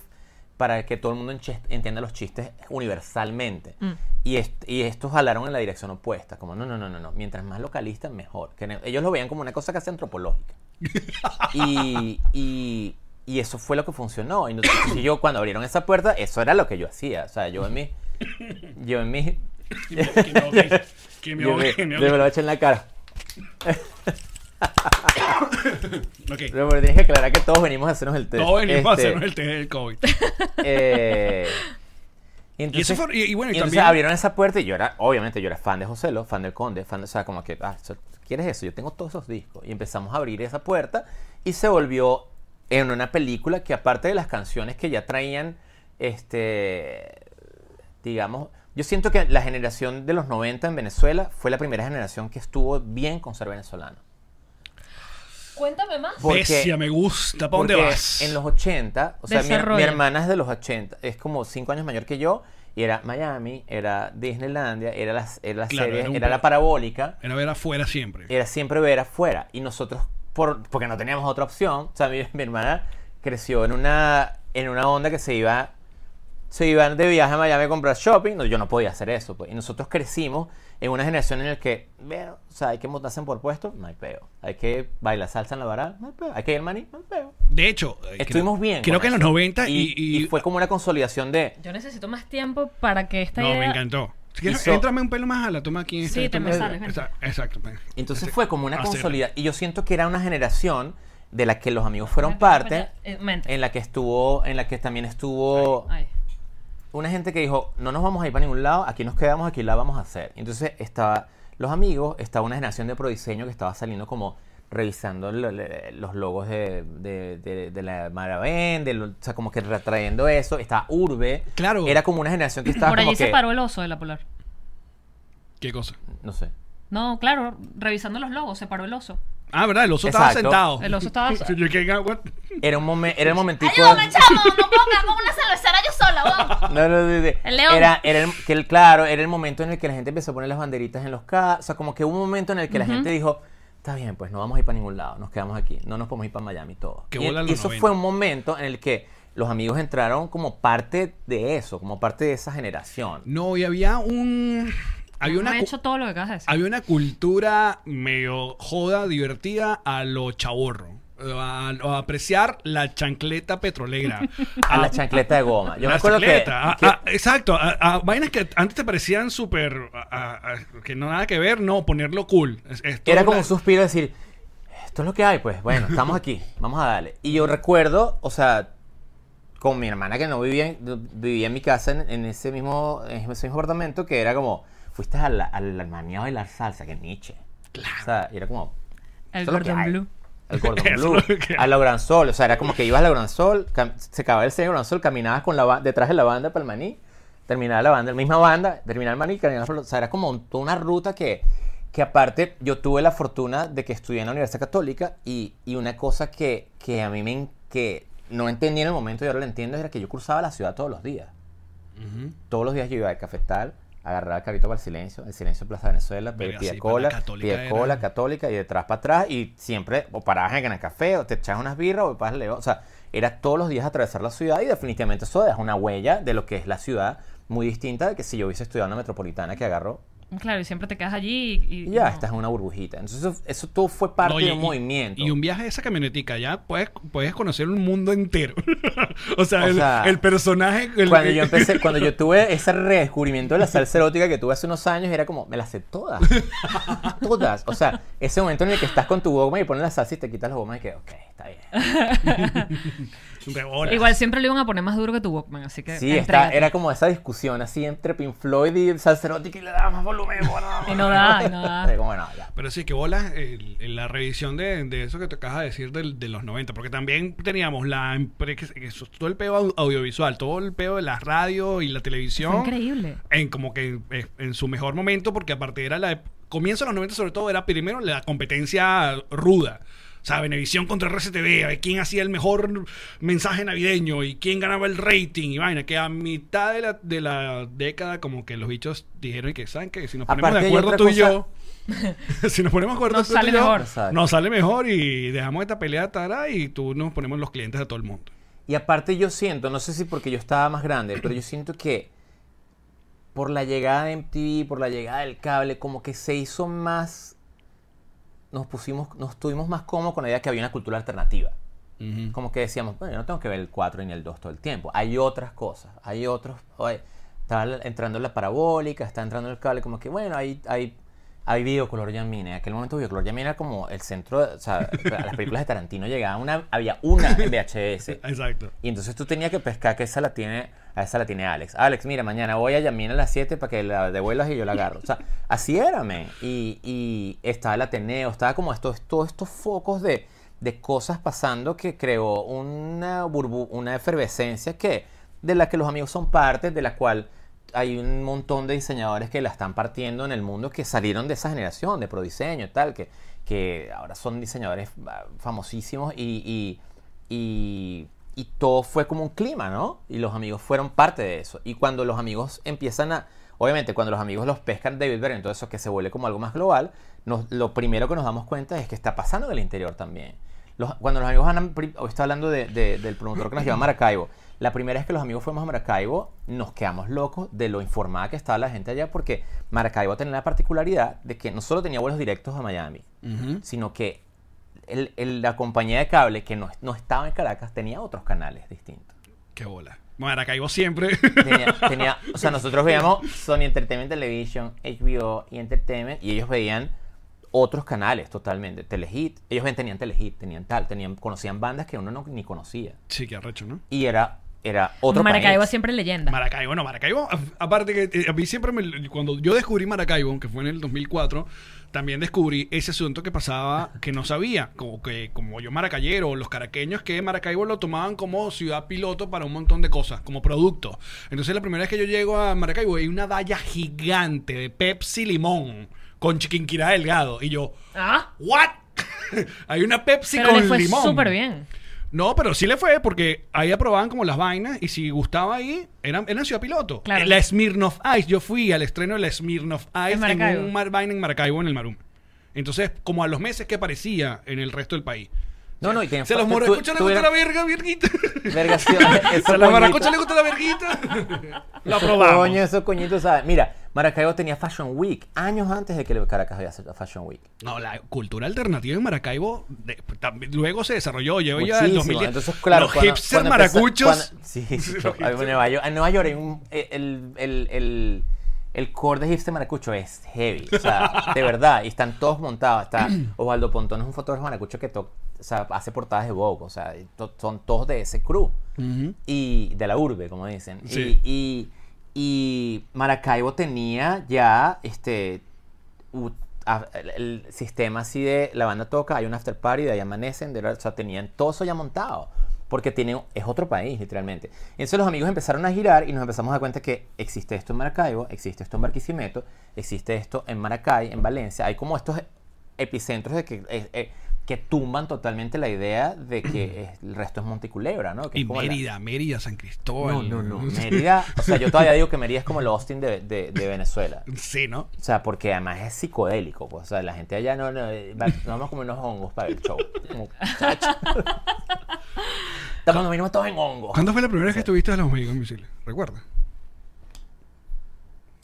para que todo el mundo entienda los chistes universalmente. Mm. Y, est- y estos jalaron en la dirección opuesta, como no, no, no, no, no, mientras más localista, mejor. Que ellos lo veían como una cosa casi antropológica. Y, y, y eso fue lo que funcionó. Y yo cuando abrieron esa puerta, eso era lo que yo hacía. O sea, yo en mi... Yo en mi... Que me que me me, que me yo me ahogué. lo eché en la cara. Ok. Pero tienes que aclarar que todos venimos a hacernos el test. Todos venimos a Este, hacernos el test del COVID. eh, y Y entonces, eso fue- y- y bueno, y entonces también- abrieron esa puerta y yo era, obviamente, yo era fan de Joselo, fan del Conde, fan de, o sea, como que, ah, ¿quieres eso? Yo tengo todos esos discos. Y empezamos a abrir esa puerta y se volvió en una película que aparte de las canciones que ya traían, este, digamos, yo siento que la generación de los 90 en Venezuela fue la primera generación que estuvo bien con ser venezolano. Cuéntame más. Porque- Bestia, me gusta. ¿Para dónde Porque vas? En los 80, o sea, mi, hermana es de los 80, es como 5 años mayor que yo, y era Miami, era Disneylandia, era la, era la Claro, serie, era un era la parabólica, Era ver afuera siempre. era siempre ver afuera. Y nosotros, por, porque no teníamos otra opción, o sea, mi, mi hermana creció en una, en una onda que se iba, se iban de viaje a Miami a comprar shopping, no, yo no podía hacer eso. Pues. Y nosotros crecimos en una generación en la que, veo, o sea, hay que montarse en por puesto, no hay peo. Hay que bailar salsa en la vara, no hay peo. Hay que ir al maní, no hay peo. De hecho, eh, Estuvimos creo- bien. Creo que en los eso. 90 y, y, y- y fue como una consolidación de. Yo necesito más tiempo para que esta No, idea... me encantó. Si quieres, éntrame un pelo más a la toma aquí. Sí, esta- te me esta- sales, ven. esta- Exacto. Entonces Este- fue como una consolidación. Y yo siento que era una generación de la que los amigos fueron parte. Eh. En la que estuvo, en la que también estuvo Ay. Una gente que dijo, no nos vamos a ir para ningún lado, aquí nos quedamos, aquí la vamos a hacer. Entonces estaba los amigos, estaba una generación de prodiseño que estaba saliendo como revisando lo- le- los logos de, de, de- de la Maravén, de lo- o sea, como que retrayendo eso. Estaba Urbe. Claro. Era como una generación que estaba Por como allí que... se paró el oso de la polar. ¿Qué cosa? No sé. No, claro, revisando los logos, se paró el oso. Ah, ¿verdad? El oso estaba Exacto. sentado. El oso estaba- Sí, yo que- what? Era un momento, era el momentico... Ayúdame, chamo, no puedo quedar como una cervecera yo sola, weón. No, no, no, no. El león. Era, era el, que el- claro, era el momento en el que la gente empezó a poner las banderitas en los carros. O sea, como que hubo un momento en el que la gente dijo, está bien, pues no vamos a ir para ningún lado, nos quedamos aquí, no nos podemos ir para Miami todos. Qué Y, bola y los eso 90. fue un momento en el que los amigos entraron como parte de eso, como parte de esa generación. No, y había un. Había una, he cu- hecho todo lo que acabas de decir. había una cultura medio joda, divertida a lo chaborro. A, a apreciar la chancleta petrolera. A la chancleta de goma. Yo la me acuerdo que, chancleta, a- que- a- exacto, a, a vainas que antes te parecían súper, que no nada que ver, no, ponerlo cool. Es- es todo era como la- un suspiro de decir, esto es lo que hay, pues bueno, estamos aquí, vamos a darle. Y yo recuerdo, o sea, con mi hermana que no vivía en, vivía en mi casa en, en ese mismo en ese mismo apartamento, que era como, fuiste al, al Armani a bailar salsa, que Nietzsche. Claro. O sea, era como, el es Gordon. Blue. al es lo que- a la Gran Sol. O sea, era como que ibas a la Gran Sol, se acababa el señor Gran Sol, caminabas con la detrás de la banda para el maní, terminaba la banda, la misma banda, terminaba el maní, caminabas por- O sea, era como un- toda una ruta que, que aparte yo tuve la fortuna de que estudié en la Universidad Católica y, y una cosa que, que a mí me... que no entendí en el momento y ahora lo entiendo era que yo cruzaba la ciudad todos los días. Ujú. Todos los días yo iba al cafetal, agarraba el carrito para el silencio, el silencio de Plaza Venezuela, pía sí, cola, católica era- y detrás para atrás y siempre o parabas en el café o te echabas unas birras o pasas león. O sea, era todos los días atravesar la ciudad y definitivamente eso deja una huella de lo que es la ciudad muy distinta de que si yo hubiese estudiado en la metropolitana que agarro Claro, y siempre te quedas allí y, y ya no. estás en una burbujita. Entonces eso, eso todo fue parte No, y- de un y- movimiento. Y un viaje de esa camionetica, ya puedes, puedes conocer un mundo entero. o sea, O el, sea, el personaje. el- Cuando yo empecé, cuando yo tuve ese redescubrimiento de la salsa erótica que tuve hace unos años, era como, me las sé todas. todas. O sea, ese momento en el que estás con tu goma y pones la salsa y te quitas la goma y que, ok, está bien. De. Igual siempre le iban a poner más duro que tu Walkman, así que Sí, está, entrégate. era como esa discusión así entre Pink Floyd y erótica y le daba más volumen. Y no da, y no da. Era como, no, ya. Pero sí, que bola el- el- la revisión de, de eso que te acabas de decir del- de, los 90, porque también teníamos la que- que todo el peo au- audiovisual, todo el peo de la radio y la televisión. Fue increíble. En como que eh, en su mejor momento, porque aparte era la... Comienzo de los 90 sobre todo era primero la competencia ruda. O sea, Venevisión contra RCTV, a ver quién hacía el mejor mensaje navideño y quién ganaba el rating y vaina, que a mitad de la, de la década como que los bichos dijeron que, ¿saben qué? Si nos ponemos Aparte de acuerdo tú y yo, si nos ponemos de acuerdo Nos tú y sale yo, mejor. Exacto. nos sale mejor y dejamos esta pelea tara y tú nos ponemos los clientes a todo el mundo. Y aparte yo siento, no sé si porque yo estaba más grande, pero yo siento que por la llegada de MTV, por la llegada del cable, como que se hizo más, nos pusimos, nos tuvimos más cómodos con la idea que había una cultura alternativa. Como que decíamos, bueno, yo no tengo que ver el 4 ni el 2 todo el tiempo. Hay otras cosas, hay otros, oye, está entrando la parabólica, está entrando el cable, como que bueno, hay, hay, hay videocolor Yamina. En aquel momento videocolor Yamina era como el centro, de- o sea, las películas de Tarantino llegaban, una, había una en VHS. Exacto. Y entonces tú tenías que pescar que esa la tiene, a esa la tiene Alex. Alex, mira, mañana voy a Yamina a las 7 para que la devuelvas y yo la agarro. O sea, así era, men. Y, y estaba el Ateneo, estaba como estos, todos estos focos de, de cosas pasando que creó una burbu una efervescencia que, de la que los amigos son parte, de la cual hay un montón de diseñadores que la están partiendo en el mundo que salieron de esa generación de prodiseño y tal, que, que ahora son diseñadores ah, famosísimos y, y, y, y todo fue como un clima, ¿no? Y los amigos fueron parte de eso. Y cuando los amigos empiezan a, obviamente cuando los amigos los pescan David Byrne, todo eso que se vuelve como algo más global, nos- lo primero que nos damos cuenta es que está pasando en el interior también. Los- cuando los amigos pri- hoy está hablando de- de- del promotor que nos lleva a Maracaibo. La primera vez que los amigos fuimos a Maracaibo, nos quedamos locos de lo informada que estaba la gente allá, porque Maracaibo tenía la particularidad de que no solo tenía vuelos directos a Miami, sino que el- el- la compañía de cable que no, no estaba en Caracas tenía otros canales distintos. Qué bola. Maracaibo siempre. Tenía, tenía- o sea, nosotros veíamos Sony Entertainment Television, HBO y Entertainment, y ellos veían otros canales totalmente. Telehit, ellos ven- tenían Telehit, tenían tal, tenían, conocían bandas que uno no, ni conocía. sí, qué arrecho, ¿no? Y era, era otro Maracaibo país. siempre leyenda. Maracaibo, no, Maracaibo, a- aparte que eh, a mí siempre me, cuando yo descubrí Maracaibo, que fue en el 2004, también descubrí ese asunto que pasaba que no sabía, como que como yo maracayero, los caraqueños que Maracaibo lo tomaban como ciudad piloto para un montón de cosas, como producto. Entonces la primera vez que yo llego a Maracaibo hay una valla gigante de Pepsi Limón con Chiquinquirá Delgado y yo, Ah, ¿what? hay una Pepsi pero con le fue limón. súper bien. No, pero sí le fue porque ahí aprobaban como las vainas y si gustaba ahí, eran, eran ciudad piloto. Claro. La Smirnoff Ice, yo fui al estreno de la Smirnoff Ice en, Maracaibo. un mar, vaina en Maracaibo, en el Marum. Entonces, como a los meses que aparecía en el resto del país. No, no, y tenía- Se los moros, tú- escucha, le gusta la verga, verguita. Vergación, A la maracucha coñitos- le gusta la verguita. Lo esos aprobamos. coños, esos coñitos, ¿sabes? Mira, Maracaibo tenía Fashion Week años antes de que Caracas había Fashion Week. No, la cultura alternativa en Maracaibo de- también- luego se desarrolló. Yo ya el Muchísimo. 2010. Entonces, claro, los cuando- hipster cuando empezó- maracuchos. cuando- sí, sí, en Nueva York, en Nueva York hay un- eh, el, el, el, el core de hipster maracucho es heavy. O sea, de verdad. Y están todos montados. Está Osvaldo Pontón, es un fotógrafo maracucho que to- o sea, hace portadas de Vogue. O sea, to- son todos de ese crew. Y de la urbe, como dicen. Sí. Y, y Maracaibo tenía ya este el sistema así de la banda toca, hay un after party, de ahí amanecen, de, o sea, tenían todo eso ya montado. Porque tiene, es otro país, literalmente. Entonces los amigos empezaron a girar y nos empezamos a dar cuenta que existe esto en Maracaibo, existe esto en Barquisimeto, existe esto en Maracay, en Valencia. Hay como estos epicentros de que, eh, eh, que tumban totalmente la idea de que el resto es Monticulebra, ¿no? Que Y la- Mérida, Mérida, San Cristóbal. no, no, no. Mérida, o sea, yo todavía digo que Mérida es como el Austin de, de- de Venezuela. Sí, ¿no? O sea, porque además es psicodélico. Pues, o sea, la gente allá no, no, va- nos vamos a comer unos hongos para el show. Estamos nos vinimos todos en hongos. ¿Cuándo fue la primera vez que estuviste a los Amigos Invisibles? ¿Recuerdas?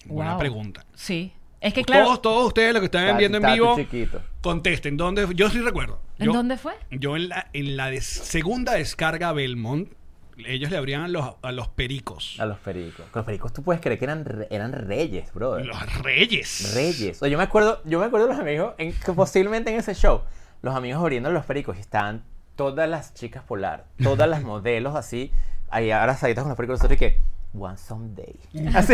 Buena Wow. pregunta. Sí. Es que claro. Todos, todos ustedes los que están Está- viendo en vivo, chiquito. contesten. ¿Dónde? Yo sí recuerdo. ¿En Yo- dónde fue? Yo en la, en la des- segunda descarga Belmont, ellos le abrían a los, a los pericos. A los pericos. Con los pericos tú puedes creer que eran, re- eran reyes, brother. Los reyes. Reyes. O yo me acuerdo, yo me acuerdo de los amigos, en, que posiblemente en ese show, los amigos abriendo los pericos y estaban todas las chicas polar, todas las modelos así, ahí abrazaditas con los pericos, nosotros y que, one someday. Así.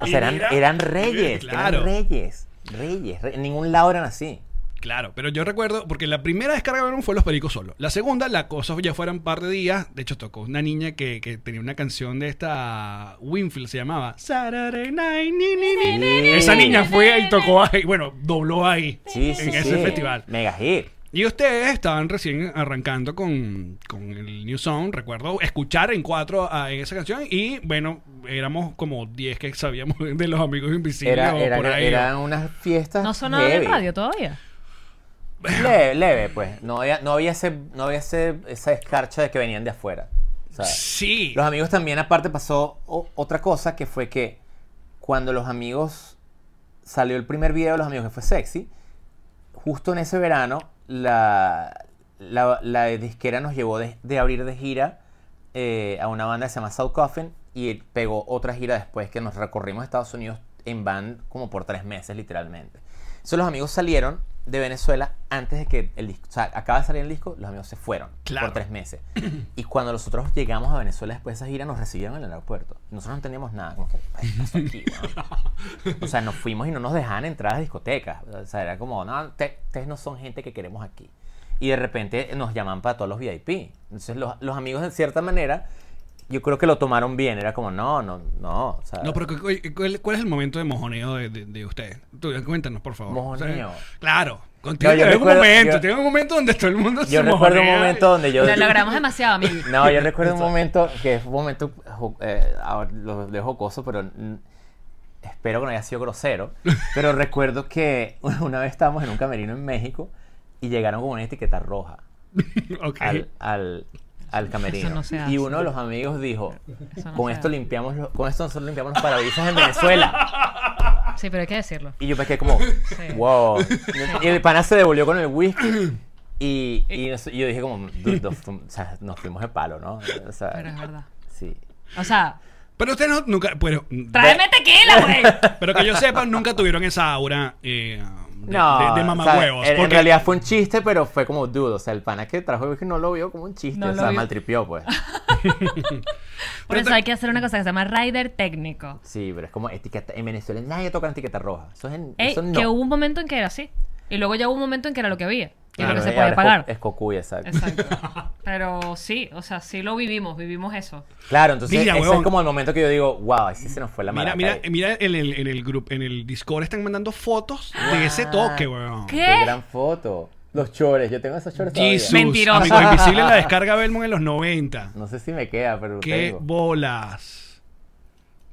o sea, eran, eran reyes, claro. eran reyes, reyes, re- en ningún lado eran así. Claro, pero yo recuerdo, porque la primera descarga Belmont fue los pericos solo. La segunda, la cosa ya fueron un par de días. De hecho, tocó una niña que, que tenía una canción de esta Winfield, se llamaba Saturday Night. ni, ni, ni. Esa niña fue y tocó ahí, bueno, dobló ahí. Sí, sí, en sí. ese festival. Mega hit. Y ustedes estaban recién arrancando con, con el New Song. Recuerdo escuchar en cuatro a- en esa canción. Y bueno, éramos como 10 que sabíamos de los amigos invisibles Era, o era- por ahí. eran unas fiestas No sonaba en heavy. radio todavía. Leve, leve, pues. No había, no había, ese, no había ese, esa escarcha de que venían de afuera. Sí. Los amigos también, aparte, pasó o- otra cosa que fue que cuando los amigos salió el primer video de los amigos que fue sexy, justo en ese verano, la, la, la disquera nos llevó de, abrir de gira eh, a una banda que se llama South Coffin y pegó otra gira después que nos recorrimos Estados Unidos en van como por tres meses, literalmente. Entonces los amigos salieron de Venezuela antes de que el disco, o sea, acaba de salir el disco, los amigos se fueron Claro. por tres meses. Y cuando nosotros llegamos a Venezuela después de esa gira, nos recibieron en el aeropuerto. Nosotros no teníamos nada, como que, "Ay, ¿qué pasó aquí, weón?". O sea, nos fuimos y no nos dejaban entrar a discotecas. O sea, era como, no, te- ustedes no son gente que queremos aquí. Y de repente nos llaman para todos los VIP. Entonces los, los amigos, de cierta manera, yo creo que lo tomaron bien. Era como, no, no, no. O sea, No, pero ¿cu- cu- ¿cuál, cuál es el momento de mojoneo de, de, de ustedes? Tú, cuéntanos, por favor. Mojoneo. O sea, claro. Contigo No, yo un momento, yo- tiene un momento donde todo el mundo se yo recuerdo un momento donde yo... Lo logramos demasiado, amigo. No, yo recuerdo un momento que fue un momento, eh, lo dejo jocoso, pero espero que no haya sido grosero. Pero recuerdo que una vez estábamos en un camerino en México y llegaron con una etiqueta roja Ok. al, al, al camerino. Eso no se y uno de los amigos dijo, no con esto limpiamos los- con esto nosotros limpiamos los parabrisas en Venezuela. Sí, pero hay que decirlo. Y yo me quedé como, wow. Y el pana se devolvió con el whisky. Y, y nos- y yo dije como, "Dude, nos, fu- o sea, nos fuimos de palo, ¿no? O sea, Pero es verdad. Sí. O sea, Pero ustedes no, nunca, pero, tráeme tequila, güey. pero que yo sepa, nunca tuvieron esa aura eh, No, de, de o sea, mamahuevos. en, realidad fue un chiste, pero fue como dudo. O sea, el pana que trajo el no lo vio como un chiste. No o sea, maltripió, pues. Por eso hay que hacer una cosa que se llama rider técnico. Sí, pero es como etiqueta. En Venezuela nadie toca la etiqueta roja. Eso es en. Ey, eso no. que hubo un momento en que era así. Y luego ya hubo un momento en que era lo que había. Y Claro, lo que se co- pagar. Es cocuy, exacto. Exacto. Pero sí, o sea, sí lo vivimos, vivimos eso. Claro, entonces Mira, ese huevón. es como el momento que yo digo, wow, así se nos fue la Mira, maraca mira, ahí". mira en el, en el grupo, en el Discord están mandando fotos de ese toque, weón. ¿Qué? Qué gran foto. Los chores, yo tengo esos chores todavía. Jesus. Mentiroso. Amigos Invisibles la descarga Belmont en los 90. No sé si me queda, pero ¡Qué tengo. bolas!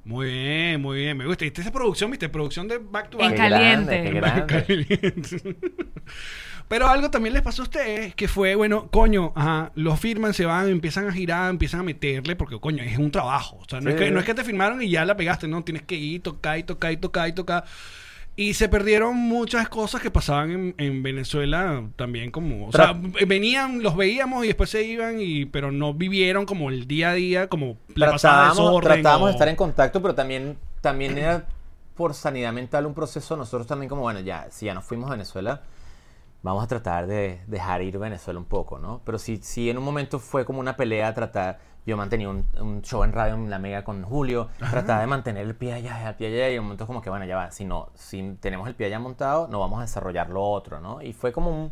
Muy bien, muy bien. Me gusta. ¿Viste esa producción? ¿Viste? Producción de Back to En Qué Back. caliente. grande, qué grande. Pero algo también les pasó a ustedes, que fue, bueno, coño, ajá, los firman, se van, empiezan a girar, empiezan a meterle, porque, coño, es un trabajo. O sea, no, Sí. es, que, no es que te firmaron y ya la pegaste, no, tienes que ir, tocar y tocar y tocar y tocar. Y se perdieron muchas cosas que pasaban en, en Venezuela también como... O sea, venían, los veíamos y después se iban, y pero no vivieron como el día a día, como desorden. tratábamos o- de estar en contacto, pero también, también era por sanidad mental un proceso. Nosotros también como, bueno, ya, si ya nos fuimos a Venezuela, vamos a tratar de dejar ir Venezuela un poco, ¿no? Pero sí, sí en un momento fue como una pelea tratar, yo mantenía un, un show en radio en La Mega con Julio, trataba de mantener el pie allá, el pie allá, y en un momento como que, bueno, ya va, si no, si tenemos el pie allá montado, no vamos a desarrollar lo otro, ¿no? Y fue como un,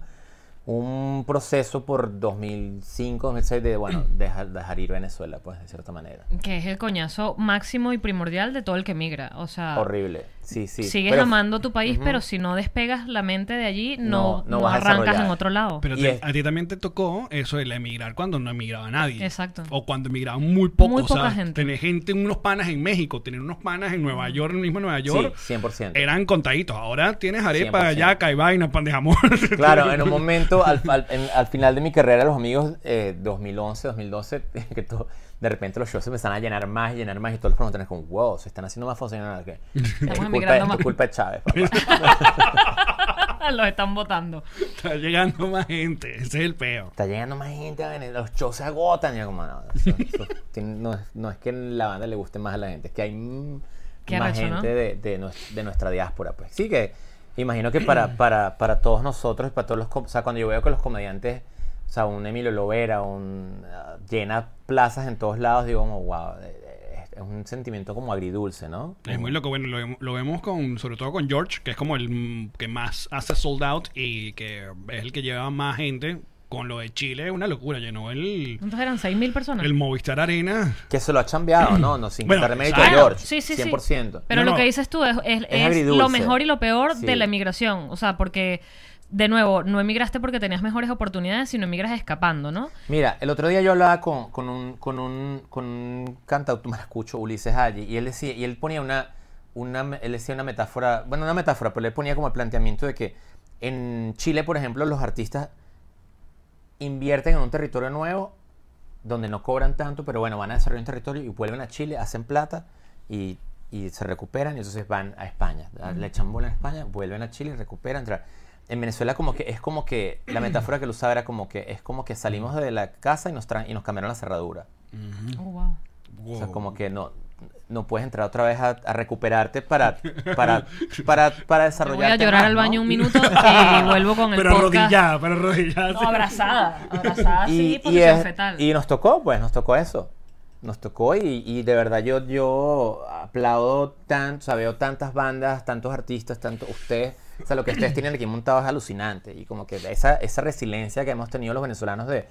un proceso por 2005, 2006 de, bueno, dejar, dejar ir Venezuela, pues, de cierta manera. Que es el coñazo máximo y primordial de todo el que migra. O sea, Horrible, sí, sí. sigues Pero- amando tu país, pero si no despegas la mente de allí, No, no, no no vas a arrancas en otro lado. Pero te- a ti también te tocó eso de la emigrar cuando no emigraba nadie. Exacto. O cuando emigraban muy pocos. Muy poca ¿sabes? gente. Tener gente, unos panas en México, tener unos panas en Nueva York, en el mismo Nueva York. Sí, 100%. Eran contaditos. Ahora tienes arepa, 100%. yaca y vaina, pan de jamón. Claro, en un momento, al, al- en- al final de mi carrera, los amigos, eh, 2011, 2012, que todo- de repente los shows se empezaron a llenar más y llenar más y todos los promotores como, wow, se están haciendo más nada, que es culpa, es más. culpa de Chávez, papá. Los están votando. Está llegando más gente. Ese es el peo. Está llegando más gente, los shows se agotan. Y yo como, no, eso- eso tiene- no, es, no es que la banda le guste más a la gente, es que hay Qué más arrecho, ¿no? gente de, de nues- de nuestra diáspora. Pues sí que imagino que para, para, para todos nosotros, para todos los... O sea, cuando yo veo que los comediantes, o sea, un Emilio Lovera, un... ah, llena plazas en todos lados, digo como, wow, eh, eh, es un sentimiento como agridulce, ¿no? Es muy loco. Bueno, lo, vemos- lo vemos con, sobre todo con George, que es como el mm, que más hace sold out y que es el que lleva más gente. Con lo de Chile es una locura. Llenó el, ¿Cuántos eran? ¿6.000 personas? el Movistar Arena. Que se lo ha cambiado, ¿no? No, sin Bueno, quitarle mérito a. George. Sí, sí, sí. 100%. Pero No, lo no. que dices tú es, es- es agridulce. lo mejor y lo peor Sí. de la emigración. O sea, porque, de nuevo, no emigraste porque tenías mejores oportunidades, sino emigras escapando, ¿no? Mira, el otro día yo hablaba con, un, con un, con un cantautor, me escucho, Ulises Allí, y él decía, y él ponía una, una, él decía una metáfora, bueno, una metáfora, pero él ponía como el planteamiento de que en Chile, por ejemplo, los artistas invierten en un territorio nuevo donde no cobran tanto, pero bueno, van a desarrollar un territorio y vuelven a Chile, hacen plata y, y se recuperan y entonces van a España. Le echan bola en España, vuelven a Chile recuperan. tra- En Venezuela como que es como que, la metáfora que él usaba era como que es como que salimos de la casa y nos, traen, y nos cambiaron la cerradura. Oh, wow. O sea, como que no, no puedes entrar otra vez a, a recuperarte para, para, para, para desarrollar. voy a llorar al baño un minuto y vuelvo con el Pero podcast. arrodillada, pero arrodillada. No, abrazada. Abrazada, sí, y, y, posición es- fetal. y nos tocó, pues, nos tocó eso. Nos tocó y, y de verdad yo, yo aplaudo tanto, o sea, veo tantas bandas, tantos artistas, tanto ustedes, o sea, lo que ustedes tienen aquí montado es alucinante. Y como que esa, esa resiliencia que hemos tenido los venezolanos de,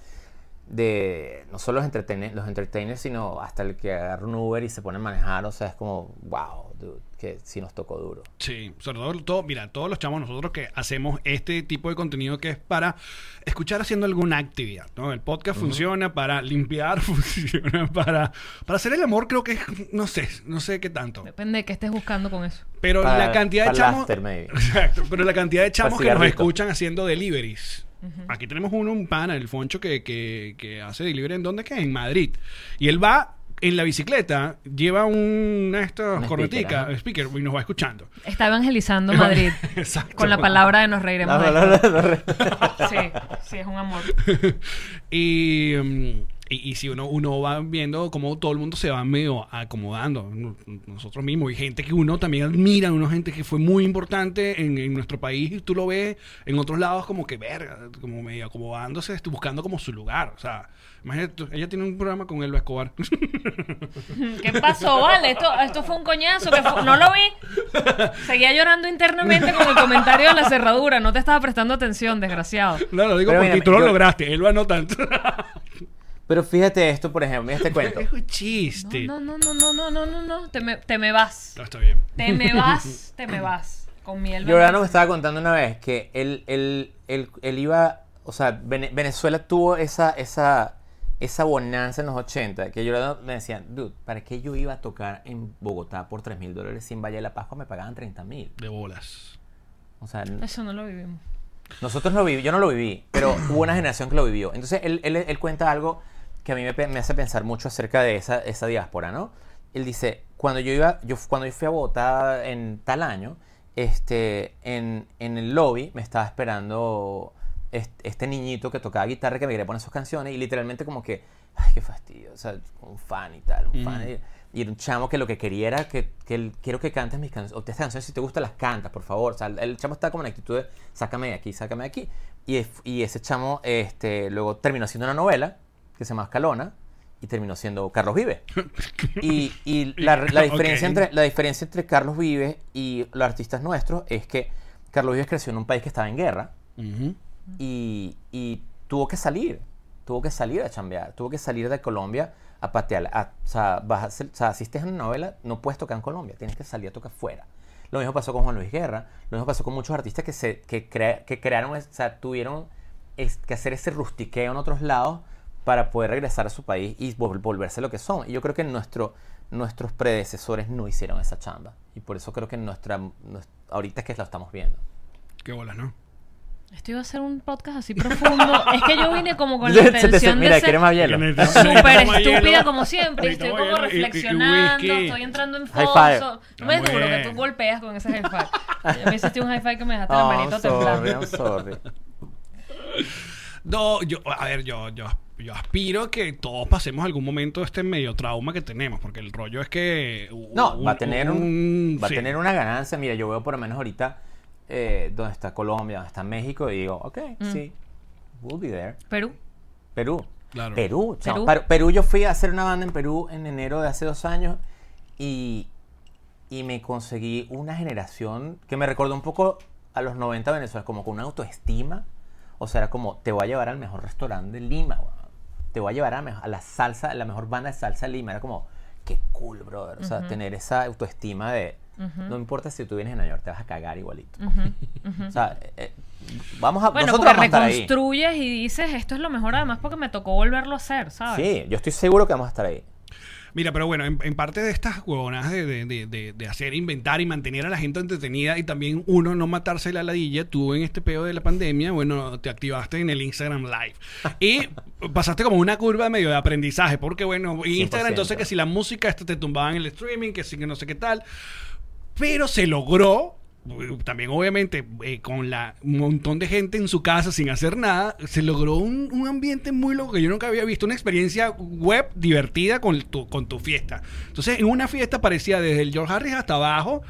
de no solo los, los entertainers, sino hasta el que agarra Uber y se pone a manejar, o sea, es como, wow, dude, que sí nos tocó duro. Sí, sobre todo, todo, mira, todos los chamos nosotros que hacemos este tipo de contenido que es para escuchar haciendo alguna actividad, ¿no? El podcast funciona para limpiar, funciona para, para hacer el amor, creo que es, no sé, no sé qué tanto. Depende de qué estés buscando con eso. Pero Para- la cantidad de chamos... after. Exacto, pero la cantidad de chamos que nos escuchan haciendo deliveries. Aquí tenemos uno, un pana, el Foncho, que, que, que hace delivery en dónde que en Madrid. Y él va en la bicicleta, lleva un- una de estas corneticas, speaker, speaker, y nos va escuchando. Está evangelizando Madrid. Exacto. Con la palabra de nos reiremos No, de no, esto. no, no, no. Sí, sí, es un amor. y, mm, y, y si uno, uno va viendo cómo todo el mundo se va medio acomodando, no- nosotros mismos, y gente que uno también admira, una gente que fue muy importante en, en nuestro país, y tú lo ves en otros lados como que verga, como medio acomodándose, estoy buscando como su lugar. O sea, imagínate, ella tiene un programa con Elba Escobar. ¿Qué pasó, vale? Esto, esto fue un coñazo. Que fue- No lo vi. Seguía llorando internamente con el comentario de la cerradura. No te estaba prestando atención, desgraciado. no, lo digo Pero porque tú lo yo- lograste, Elba no tanto. Pero fíjate esto, por ejemplo, mira este cuento. es un chiste. No, no, no, no, no, no, no, no. Te me, te me vas. No, está bien. Te me vas, te me vas. Con miel. Giordano me estaba contando una vez que él, él, él, él iba, o sea, Vene- Venezuela tuvo esa, esa, esa bonanza en los 80, que Giordano me decía, dude, ¿para qué yo iba a tocar en Bogotá por 3 mil dólares si en Valle de la Pascua me pagaban 30 mil? De bolas. O sea, Eso no lo vivimos. nosotros lo viví, yo no lo viví, pero hubo una generación que lo vivió. Entonces él, él, él cuenta algo que a mí me, hace pensar mucho acerca de esa, esa diáspora, ¿no? Él dice, cuando yo iba, yo cuando yo fui a Bogotá en tal año, este, en, en el lobby me estaba esperando este, este niñito que tocaba guitarra que me quería poner sus canciones y literalmente como que, ay, qué fastidio, o sea, un fan y tal, un fan. Y, y era un chamo que lo que quería era que, que él- quiero que cantes mis canciones, o estas canciones si te gustan las cantas, por favor. O sea, el, el chamo está como en actitud de, sácame de aquí, sácame de aquí. Y, y ese chamo este, luego terminó haciendo una novela que se llama Escalona y terminó siendo Carlos Vive. Y, y la, la diferencia Ok. entre, la diferencia entre Carlos Vives y los artistas nuestros es que Carlos Vives creció en un país que estaba en guerra Ujú. y, y tuvo que salir, tuvo que salir a chambear, tuvo que salir de Colombia a patear. a- o, sea, vas a hacer- o sea, si estés en una novela, no puedes tocar en Colombia, tienes que salir a tocar fuera. Lo mismo pasó con Juan Luis Guerra, lo mismo pasó con muchos artistas que, se, que, crea- que crearon, o sea, tuvieron es- que hacer ese rustiqueo en otros lados para poder regresar a su país y vol- volverse lo que son. Y yo creo que nuestro, nuestros predecesores no hicieron esa chamba. Y por eso creo que nuestra, nues- ahorita es que lo estamos viendo. Qué bolas, ¿no? Esto iba a ser un podcast así profundo. es que yo vine como con Se la te- intención mira, de ¿quieres ser más hielo? súper estúpida como siempre. y Estoy como hielo y- y- y reflexionando, whisky. estoy entrando en foso. No me duro que tú golpeas con ese high five. Me hiciste un high five que me dejaste la Oh, manito I'm sorry, temblando. I'm sorry. No, yo, a ver, yo, yo, yo aspiro que todos pasemos algún momento de este medio trauma que tenemos, porque el rollo es que... No, va a tener un, va sí. a tener una ganancia. Mira, yo veo por lo menos ahorita eh, donde está Colombia, donde está México y digo, ok, Mm. sí, we'll be there. Perú. Perú. Claro. Perú. Perú. Perú, yo fui a hacer una banda en Perú en enero de hace dos años y, y me conseguí una generación que me recordó un poco a los 90 de Venezuela, como con una autoestima. O sea, era como, te voy a llevar al mejor restaurante de Lima, weón. te voy a llevar a, a la salsa, a la mejor banda de salsa de Lima. Era como, qué cool, brother. O sea, tener esa autoestima de, no importa si tú vienes en Nueva York, te vas a cagar igualito. O sea, eh, vamos a, Bueno, nosotros porque vamos a estar ahí. reconstruyes y dices, esto es lo mejor además porque me tocó volverlo a hacer, ¿sabes? Sí, yo estoy seguro que vamos a estar ahí. Mira, pero bueno, en, en parte de estas huevonas de, de, de, de- hacer, inventar y mantener a la gente entretenida y también uno no matarse la ladilla, tú en este pedo de la pandemia, bueno, te activaste en el Instagram Live y pasaste como una curva medio de aprendizaje, porque bueno, Instagram 100%. entonces que si la música esta te tumbaban el streaming, que sí que no sé qué tal, pero se logró también obviamente eh, con la un montón de gente en su casa sin hacer nada, se logró un, un ambiente muy loco que yo nunca había visto, una experiencia web divertida con tu, con tu fiesta. Entonces, en una fiesta parecía desde el George Harris hasta abajo,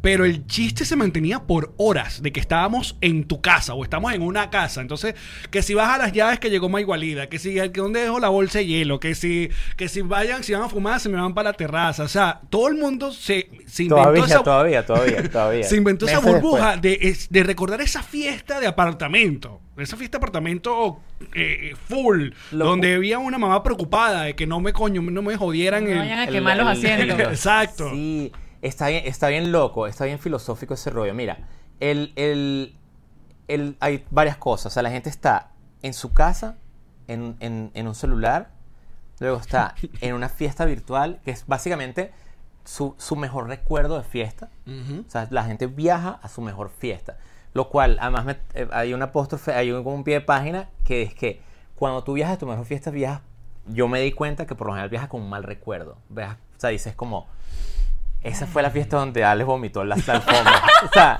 pero el chiste se mantenía por horas de que estábamos en tu casa o estamos en una casa. Entonces, que si vas a las llaves que llegó Maigualida, que si que dónde dejo la bolsa de hielo, que si que si vayan, si van a fumar, se me van para la terraza. O sea, todo el mundo se, se inventó Todavía, esa todavía, todavía, todavía. se inventó esa burbuja de, es- de recordar esa fiesta de apartamento. Esa fiesta de apartamento eh, full. Donde había una mamá preocupada de que no me coño, no me jodieran No el- vayan a El- quemar los asientos. Exacto. Sí, está bien, está bien loco, está bien filosófico ese rollo. Mira, el, el, el- hay varias cosas. O sea, la gente está en su casa, en, en- en un celular, luego está en una fiesta virtual, que es básicamente su, su mejor recuerdo de fiesta. O sea, la gente viaja a su mejor fiesta. Lo cual, además, me- eh, hay un apóstrofe, hay un, como un pie de página que es que cuando tú viajas a tu mejor fiesta, viajas. Yo me di cuenta que por lo general viajas con un mal recuerdo. Viajas- o sea, dices como. Esa fue la fiesta donde Alex vomitó las alfombras. o sea.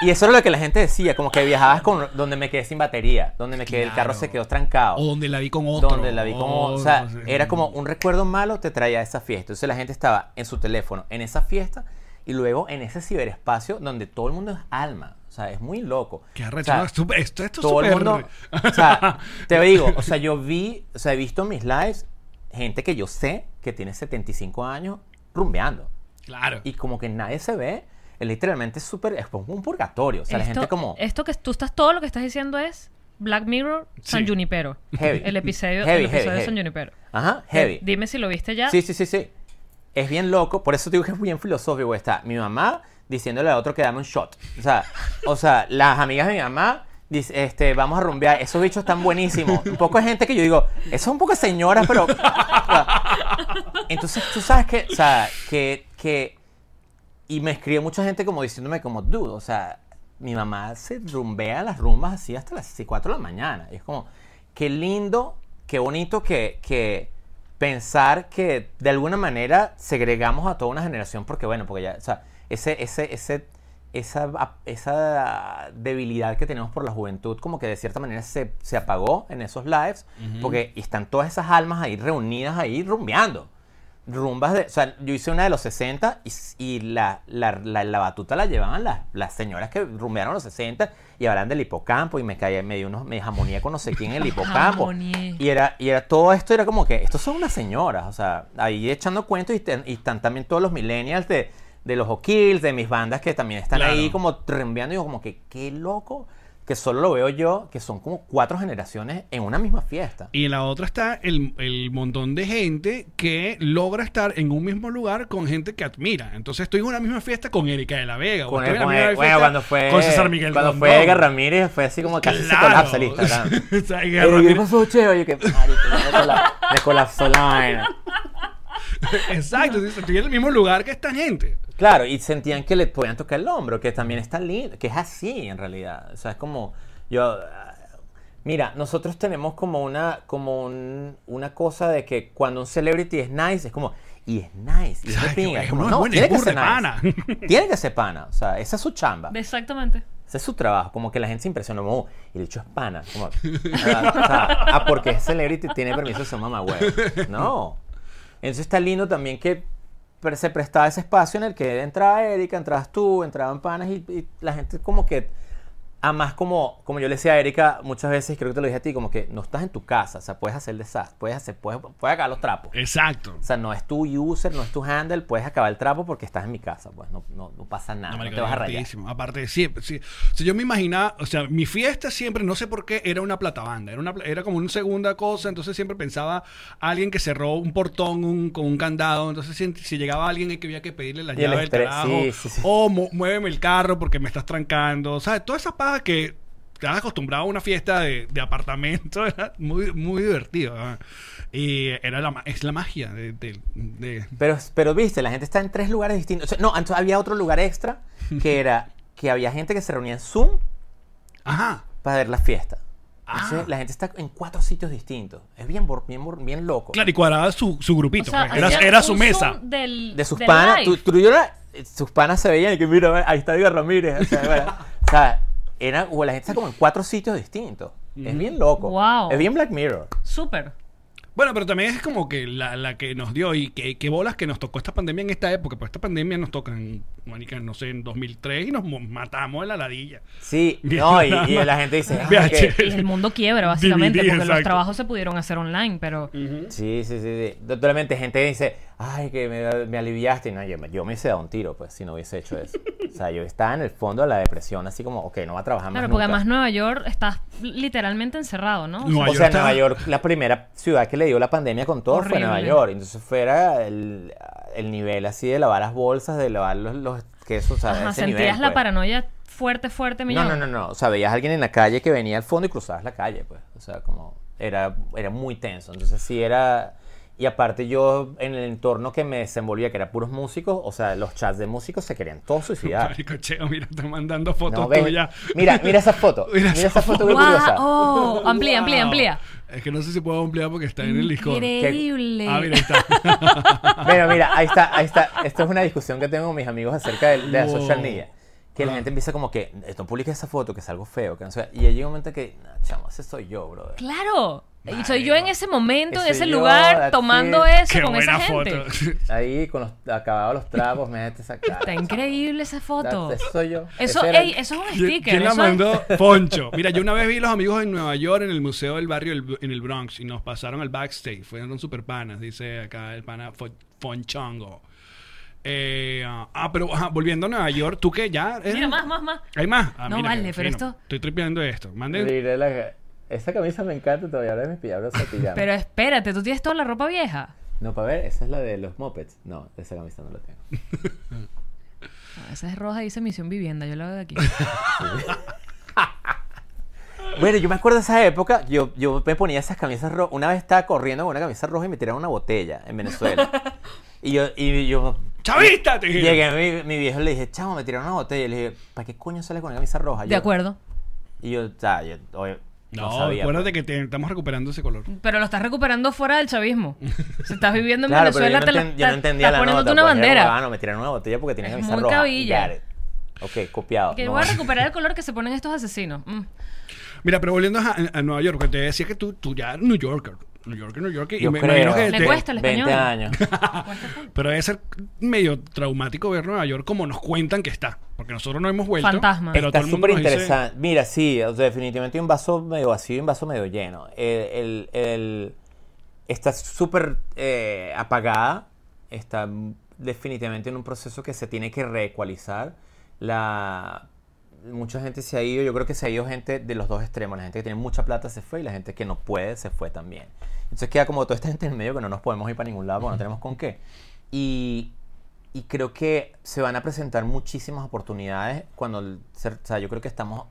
Y eso era lo que la gente decía, como que viajabas con donde me quedé sin batería, donde me quedé, el carro se quedó trancado O donde la vi con otro. donde la vi como, o sea, sí. era como un recuerdo malo te traía a esa fiesta. Entonces la gente estaba en su teléfono en esa fiesta y luego en ese ciberespacio donde todo el mundo es alma. O sea, es muy loco. Qué O arrecho. sea, No, esto, esto, esto es todo el mundo, o sea, te digo, o sea, yo vi, o sea, he visto en mis lives gente que yo sé que tiene 75 años rumbeando Claro. y como que nadie se ve, es literalmente súper, es como un purgatorio. O sea, la gente como esto que tú estás, todo lo que estás diciendo es Black Mirror, San Sí. Junipero. Heavy. El episodio, Heavy, el episodio heavy, de San. Junipero. Ajá, heavy. Eh, dime si lo viste ya. Sí, sí, sí, sí. Es bien loco, por eso te digo que es bien filosófico. Está mi mamá diciéndole a otro que dame un shot. O sea, o sea las amigas de mi mamá este, vamos a rumbear. Esos bichos están buenísimos. Un poco de gente que yo digo, eso es un poco de señora, pero. entonces tú sabes que, o sea, que, que. Y me escribe mucha gente como diciéndome, como, dude, o sea, mi mamá se rumbea las rumbas así hasta las 4 de la mañana. Y es como, qué lindo, qué bonito que, que pensar que de alguna manera segregamos a toda una generación porque, bueno, porque ya, o sea, ese, ese, esa, esa debilidad que tenemos por la juventud como que de cierta manera se, se apagó en esos lives porque están todas esas almas ahí reunidas ahí rumbeando. rumbas de... O sea, yo hice una de los 60 y, y la, la, la, la batuta la llevaban las, las señoras que rumbearon los 60 y hablan del hipocampo y me caía, me dio unos, me jamonía con no sé quién en el hipocampo. Y era, y era todo esto, era como que, estos son unas señoras, o sea, ahí echando cuentos y, te- y están también todos los millennials de, de los O'Kills, de mis bandas que también están Claro. ahí como rembeando y digo como que, qué loco, que solo lo veo yo, que son como cuatro generaciones en una misma fiesta. Y en la otra está el, el montón de gente que logra estar en un mismo lugar con gente que admira. Entonces estoy en una misma fiesta con Erika de la Vega. Con el- con el- bueno, cuando fue, con César Miguel cuando Rondón. fue Edgar Ramírez fue así como casi se Claro. colapsa el Instagram. O sea, Edgar ¿Qué Ramírez- pasó, Cheo? Yo que, me colapsó la vaina. Exacto, estoy en el mismo lugar que esta gente. Claro, y sentían que le podían tocar el hombro, que también está lindo, que es así en realidad. O sea, es como yo ah, mira, nosotros tenemos como una como un- una cosa de que cuando un celebrity es nice, es como y es nice, y es pinga, como, no, es tiene que ser nice. pana. Tiene que ser pana, o sea, esa es su chamba. Exactamente. Ese es su trabajo, como que la gente se impresiona, como, "Oh, y el hecho es pana. Como, ah, o sea, ah, porque es celebrity, tiene permiso de ser mamá, No. Entonces está lindo también que se prestaba ese espacio en el que entraba Erika, entrabas tú, entraban panas y, y la gente como que, además como, como yo le decía a Erika muchas veces, creo que te lo dije a ti, como que no estás en tu casa, o sea, puedes hacer desastre, puedes hacer, puedes, puedes acabar los trapos. Exacto. O sea, no es tu user, no es tu handle, puedes acabar el trapo porque estás en mi casa, pues no, no, no pasa nada, No, te vas a rayar. Aparte, siempre, sí. O sea, yo me imaginaba, o sea, mi fiesta siempre, no sé por qué, era una platabanda. Era, una, era como una segunda cosa. Entonces siempre pensaba alguien que cerró un portón un- con un candado. Entonces, si, si llegaba alguien y que había que pedirle la Y llave del carajo. sí, sí, sí. O mu- muéveme el carro porque me estás trancando. ¿Sabes? Todas esas pajas que te has acostumbrado a una fiesta de, de apartamento. Era muy, muy divertido. ¿verdad? Y era la, es la magia de- de- de Pero, pero viste, la gente está en tres lugares distintos. O sea, no, antes había otro lugar extra que era que había gente que se reunía en Zoom Ajá. para ver la fiesta. Entonces, Ah. la gente está en cuatro sitios distintos. Es bien, bien, bien loco. Claro, y cuadraba su, su grupito. O sea, pues. era, era su mesa. Del, De sus del panas, tú, tú yo era- sus panas se veían y que mira, ahí está Edgar Ramírez. O sea, bueno, o sea, era, o la gente está como en cuatro sitios distintos. Es bien loco. Wow. Es bien Black Mirror. Súper. Bueno, pero también es como que la, la que nos dio y que, que bolas que nos tocó esta pandemia en esta época. Pues esta pandemia nos toca en, no sé, en 2003 y nos mo- matamos en la ladilla. Sí, no, y, y la gente dice, "Ay, VH. que- Y el mundo quiebra, básicamente, DVD, porque los trabajos se pudieron hacer online, pero... Sí, sí, sí, sí. Totalmente, gente dice, ay, que me, me aliviaste. Y no, yo, me- yo me hubiese dado un tiro, pues, si no hubiese hecho eso. O sea, yo estaba en el fondo de la depresión, así como, ok, no va a trabajar más Claro, porque nunca. además Nueva York estás literalmente encerrado, ¿no? O sea, Nueva O York sea, está- Nueva York, la primera ciudad que le dio la pandemia con todo fue. Nueva York. Entonces fuera el, el nivel así de lavar las bolsas, de lavar los, los quesos, o sea, Ajá, ese sentías nivel, la pues. paranoia fuerte, fuerte, No, millón. no, no, no. O sea, veías a alguien en la calle que venía al fondo y cruzabas la calle, pues. O sea, como era, era muy tenso. Entonces sí era... Y aparte yo, en el entorno que me desenvolvía, que era puros músicos, o sea, los chats de músicos se querían todos suicidar. Marico, Cheo, mira, te mandando fotos No, tuyas. Mira, mira esa foto. Mira Mira, esa foto, Guau, curiosa. oh, amplía, amplía, Wow. amplía. Es que no sé si puedo ampliar porque está en el Discord. Increíble. Ah, mira, ahí está. Pero mira, ahí está, ahí está. Esto es una discusión que tengo con mis amigos acerca de, de la Wow. social media. Que la Ah. gente empieza como que, esto publica esa foto, que es algo feo, que no sé. Y llega un momento que, nah, chamo, ese soy yo, brother. Claro. Y soy yo en ese momento, en Ese yo, lugar, tomando it. eso Qué con esa gente. foto. Ahí con los acabados los trapos, me dejaste esa cara. Está increíble esa foto. That- Ese soy yo. Eso, ey, eso es un ¿Quién, sticker. quién la eso mandó? Poncho. Mira, yo una vez vi los amigos en Nueva York en el Museo del Barrio del- en el Bronx y nos pasaron al backstage. Fueron super panas, dice acá el pana Fo- Fonchongo. Eh, ah, pero ajá, volviendo a Nueva York, ¿tú qué? ¿Ya? eres- Mira, más, más, más. ¿Hay más? Ah, No, mira, vale, pero fino. esto- Estoy tripeando esto. Manden. Esa camisa me encanta todavía, ahora es mi pijama pijama. Pero espérate, tú tienes toda la ropa vieja. No, para ver, esa es la de los mopeds. No, esa camisa no la tengo. Esa es roja, dice Misión Vivienda. Yo la veo de aquí. Bueno, yo me acuerdo de esa época, yo, yo me ponía esas camisas rojas. Una vez estaba corriendo con una camisa roja y me tiraron una botella en Venezuela. y yo, y yo ¡Chavista! Te dije. llegué a mi, mi viejo y le dije, chamo, me tiraron una botella. Y le dije, ¿para qué coño sales con una camisa roja? De acuerdo. Y yo, o sea, yo oye, no, No, sabía. acuérdate pues. que te- estamos recuperando ese color. Pero lo estás recuperando fuera del chavismo. Si estás viviendo en Claro, pero Venezuela, yo no, te yo no entendía estás la poniéndote nota. una pues, bandera. ah, no, me tiraron una botella porque tiene Es camisa muy roja. cabilla. Ok, copiado. Que no. voy a recuperar el color que se ponen estos asesinos. Mm. Mira, pero volviendo a, a Nueva York, porque te decía que tú, tú ya eres New Yorker. New York, New York. Y Yo me creo. imagino que Le te- cuesta el 20 español. años. Pero debe ser medio traumático ver Nueva York como nos cuentan que está. Porque nosotros no hemos vuelto. Fantasma. Pero Está todo el mundo súper nos dice- interesante. Mira, sí, o sea, definitivamente un vaso medio vacío y un vaso medio lleno. El, el- el- está súper eh, apagada. Está definitivamente en un proceso que se tiene que reecualizar. La, mucha gente se ha ido. Yo creo que se ha ido gente de los dos extremos. La gente que tiene mucha plata se fue y la gente que no puede se fue también. Entonces queda como toda esta gente en el medio que no nos podemos ir para ningún lado porque no tenemos con qué. Y, y creo que se van a presentar muchísimas oportunidades cuando, o sea, yo creo que estamos,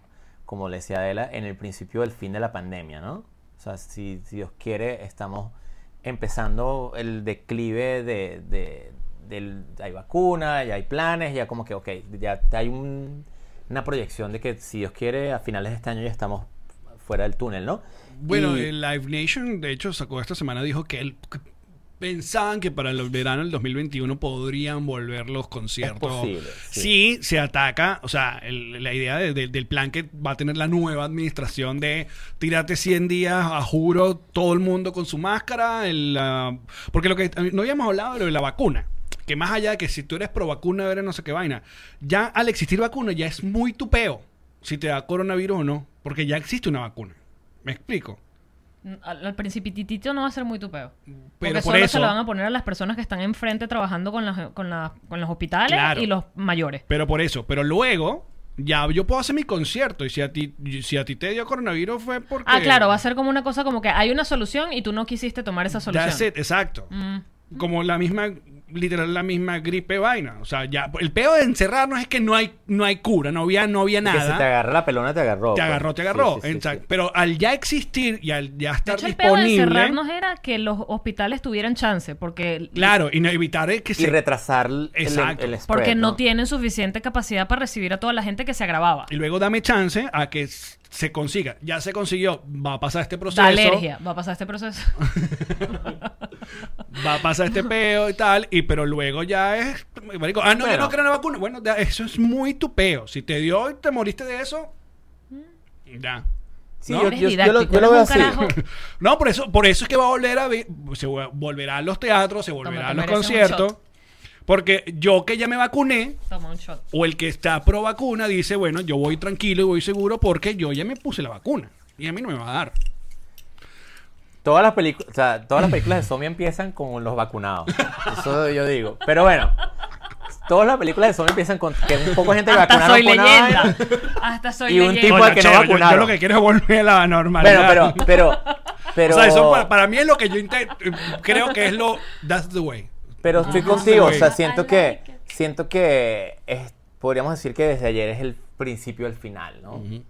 como le decía Adela, en el principio del fin de la pandemia, ¿no? O sea, si, si Dios quiere, estamos empezando el declive de, de- del, hay vacuna, ya hay planes, ya como que, ok, ya hay un- una proyección de que si Dios quiere, a finales de este año ya estamos fuera del túnel, ¿no? Bueno, Y- el Live Nation, de hecho, sacó esta semana, dijo que él pensaban que para el verano del 2021 podrían volver los conciertos. posible, sí. Sí, se ataca, o sea, el- la idea de- de- del plan que va a tener la nueva administración de tirarte 100 días, a juro, todo el mundo con su máscara, el, ah, porque lo que no habíamos hablado de lo de la vacuna. Que más allá de que si tú eres pro vacuna, eres no sé qué vaina, ya al existir vacuna ya es muy tupeo si te da coronavirus o no, porque ya existe una vacuna. ¿Me explico? Al, al principititito no va a ser muy tupeo. Pero Porque por solo eso- se lo van a poner a las personas que están enfrente trabajando con, las, con, la- con los hospitales Claro. y los mayores. Pero por eso, pero luego ya yo puedo hacer mi concierto y si a ti si a ti te dio coronavirus fue porque Ah, claro, va a ser como una cosa como que hay una solución y tú no quisiste tomar esa solución. It, exacto. Mm. Como la misma literal la misma gripe vaina, o sea, ya el peor de encerrarnos es que no hay no hay cura, no había no había que nada. si te agarra la pelona, te agarró. te pues. agarró, te agarró. sí, sí, Exacto. sí. Pero al ya existir y al ya De estar hecho, el peor de disponible, encerrarnos era que los hospitales tuvieran chance, porque, claro, y no evitar que Y se retrasar el, Exacto. el spread, porque no ¿no? tienen suficiente capacidad para recibir a toda la gente que se agravaba. y luego dame chance a que se consiga. Ya se consiguió, va a pasar este proceso. Da alergia, va a pasar este proceso. va a pasar este peo y tal, y pero luego ya es. marico, ah, no, yo no creo en la vacuna. Bueno, ya, eso es muy tu peo. Si te dio y te moriste de eso, ya. Sí, ¿No? yo, yo- yo lo, didáctico, yo lo veo un así. carajo. No, por eso, por eso es que va a volver a se vo- volverá a los teatros, se volverá Toma, a los conciertos. Porque yo que ya me vacuné, Toma un shot. o el que está pro vacuna, dice, bueno, yo voy tranquilo y voy seguro porque yo ya me puse la vacuna. Y a mí no me va a dar. Todas las películas, o sea, todas las películas de zombie empiezan con los vacunados. Eso yo digo. Pero bueno, todas las películas de zombie empiezan con que un poco de gente Hasta vacunaron soy con leyenda. Hasta soy Y un leyenda. tipo Coño, al que no chero, yo- yo, vacunaron. lo que quiero es volver a la normalidad. pero, pero, pero. O sea, eso para, para mí es lo que yo inte- creo que es lo. That's the way. Pero estoy Ajá. contigo, o sea, siento I que, siento que es- podríamos decir que desde ayer es el principio del final, ¿no? Y,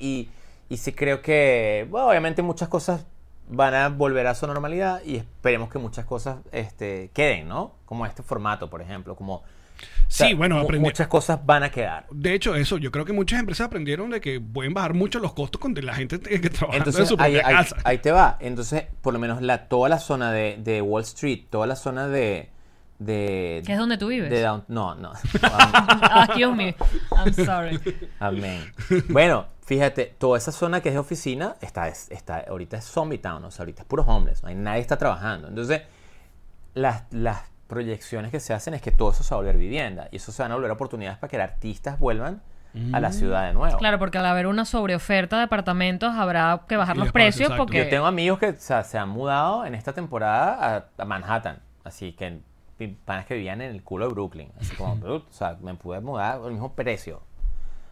y, y sí creo que, bueno, obviamente muchas cosas van a volver a su normalidad y esperemos que muchas cosas este, queden, ¿no? Como este formato, por ejemplo, como... o sea, Sí, bueno, muchas cosas van a quedar. De hecho, eso, yo creo que muchas empresas aprendieron de que pueden bajar mucho los costos con la gente que que trabaja en Entonces, su ahí, propia ahí- casa. ahí te va. Entonces, por lo menos la, toda la zona de, de Wall Street, toda la zona de... de Que es donde tú vives. de down- no, no. Ah, excuse me. I'm sorry. Amén. Bueno, fíjate, toda esa zona que es de oficina está, es- está ahorita es zombie town, o sea, ahorita es puros homeless, no hay nadie está trabajando. Entonces, las, las proyecciones que se hacen es que todo eso se va a volver vivienda y eso se van a volver oportunidades para que artistas vuelvan a la ciudad de nuevo. Claro, porque al haber una sobreoferta de apartamentos habrá que bajar Y los precios exacto. porque... Yo tengo amigos que o sea, se han mudado en esta temporada a, a Manhattan, así que panas que vivían en el culo de Brooklyn, así como, o sea, me pude mudar al mismo precio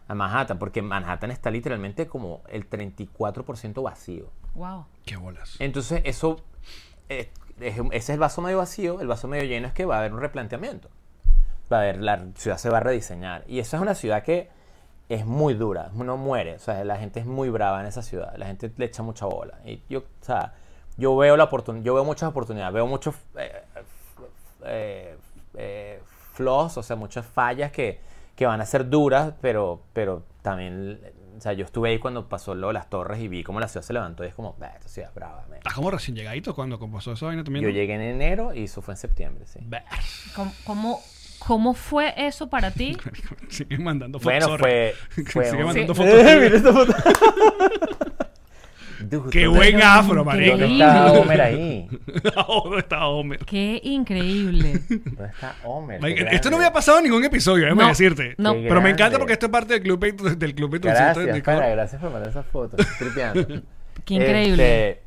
a Manhattan, porque Manhattan está literalmente como el 34% vacío. Wow. Qué bolas. Entonces, eso, eh, es- ese es el vaso medio vacío, el vaso medio lleno es que va a haber un replanteamiento. Va a haber, la ciudad se va a rediseñar. Y esa es una ciudad que es muy dura, no muere. O sea, la gente es muy brava en esa ciudad, la gente le echa mucha bola. Y yo, o sea, yo veo la oportunidad, yo veo muchas oportunidades, veo muchos eh, eh, eh, flaws, o sea, muchas fallas que, que van a ser duras, pero, pero también, o sea, yo estuve ahí cuando pasó lo de las torres y vi cómo la ciudad se levantó y es como, "Bah, esta ciudad es brava. man". Estás como recién llegadito cuando pasó esa vaina también. Yo llegué en enero y eso fue en septiembre, sí. ¿Cómo, cómo, cómo fue eso para ti? Sigue mandando fotos. Bueno, fue, fue Sigue un- mandando Sí. fotos. Mira esta foto. Dude, Qué ¿dónde- buen afro, marico. ¿Dónde Increíble. está Homer ahí? ¿Dónde está Homer? Qué increíble. ¿Dónde está Homer? Qué Esto no grande. había pasado en ningún episodio, déjame No, decirte. no. Qué Pero me encanta porque esto es parte del club, Patreon- del club Gracias, de Discord. para, gracias por mandar esa foto. Estoy tripeando. Qué increíble. Este,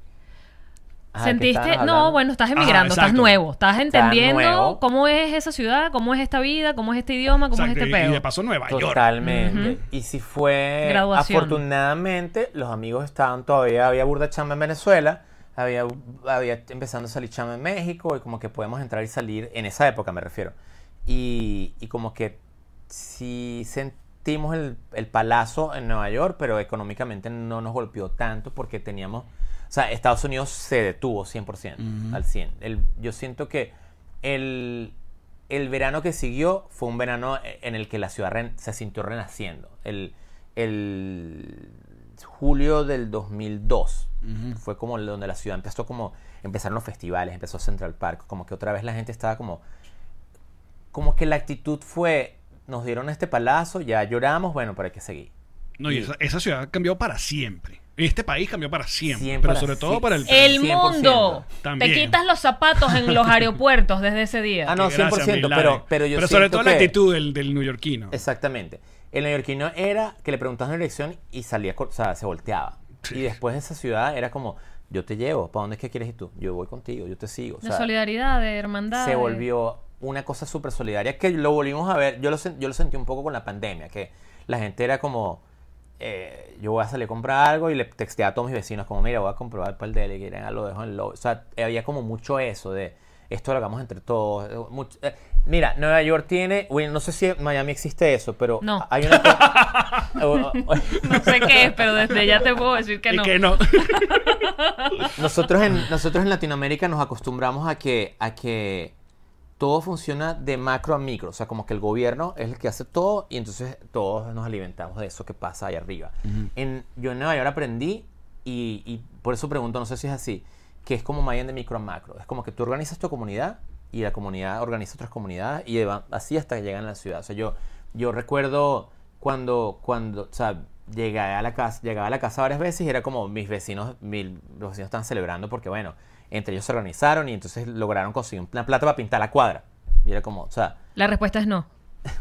ajá, ¿qué ¿Sentiste? No, bueno, estás Ajá, emigrando, estás exacto. nuevo, estás entendiendo nuevo. cómo es esa ciudad, cómo es esta vida, cómo es este idioma, cómo Exacto, es este y- y, de paso Nueva York. Totalmente. Ujú. Y si fue. Graduación. Afortunadamente, los amigos estaban todavía. Había burda chamba en Venezuela. Había, había empezando a salir chamba en México. Y como que podemos entrar y salir. En esa época me refiero. Y, y como que sí sentimos el, el palazo en Nueva York. Pero económicamente no nos golpeó tanto. Porque teníamos. O sea, Estados Unidos se detuvo 100%. Al 100. El- yo siento que el, el verano que siguió fue un verano en el que la ciudad se sintió renaciendo. El, el julio del 2002 fue como donde la ciudad empezó como empezaron los festivales, empezó Central Park, como que otra vez la gente estaba como como que la actitud fue nos dieron este palazo, ya lloramos, bueno, pero hay que seguir. No, y esa, esa ciudad cambió para siempre. Este país cambió para siempre. Siempre pero para sobre todo para el... El 100%. mundo. También. Te quitas los zapatos en los aeropuertos desde ese día. Ah, no, Que gracias, 100%, Bin Laden. pero- pero yo sobre todo la actitud del, del neoyorquino. Exactamente. El neoyorquino era que le preguntabas una dirección y salía, o sea, se volteaba. Sí. Y después de esa ciudad era como, yo te llevo, ¿para dónde es que quieres ir tú? Yo voy contigo, yo te sigo. O de solidaridad, de hermandad. se volvió una cosa súper solidaria que lo volvimos a ver, yo lo, yo lo sentí un poco con la pandemia, que la gente era como, eh, yo voy a salir a comprar algo y le texteé a todos mis vecinos como, mira, voy a comprobar para el deli, que ya lo dejo en lo... O sea, había como mucho eso de, esto lo hagamos entre todos. eh, mucho- eh, mira, Nueva York tiene, bueno, no sé si en Miami existe eso, pero No. hay una... co- No sé qué es, pero desde ya te puedo decir que y no. que no. Nosotros en, nosotros en Latinoamérica nos acostumbramos a que, a que todo funciona de macro a micro. O sea, como que el gobierno es el que hace todo y entonces todos nos alimentamos de eso que pasa ahí arriba. en, yo en Nueva York aprendí y, y por eso pregunto, no sé si es así, que es como Mayan de micro a macro. Es como que tú organizas tu comunidad y la comunidad organiza otras comunidades y así hasta que llegan a la ciudad. O sea, yo, yo recuerdo cuando, cuando, o sea, llegué a la casa, llegaba a la casa varias veces y era como mis vecinos, los vecinos estaban celebrando porque, bueno, entre ellos se organizaron y entonces lograron conseguir una plata para pintar la cuadra. Y era como, o sea, La respuesta es no.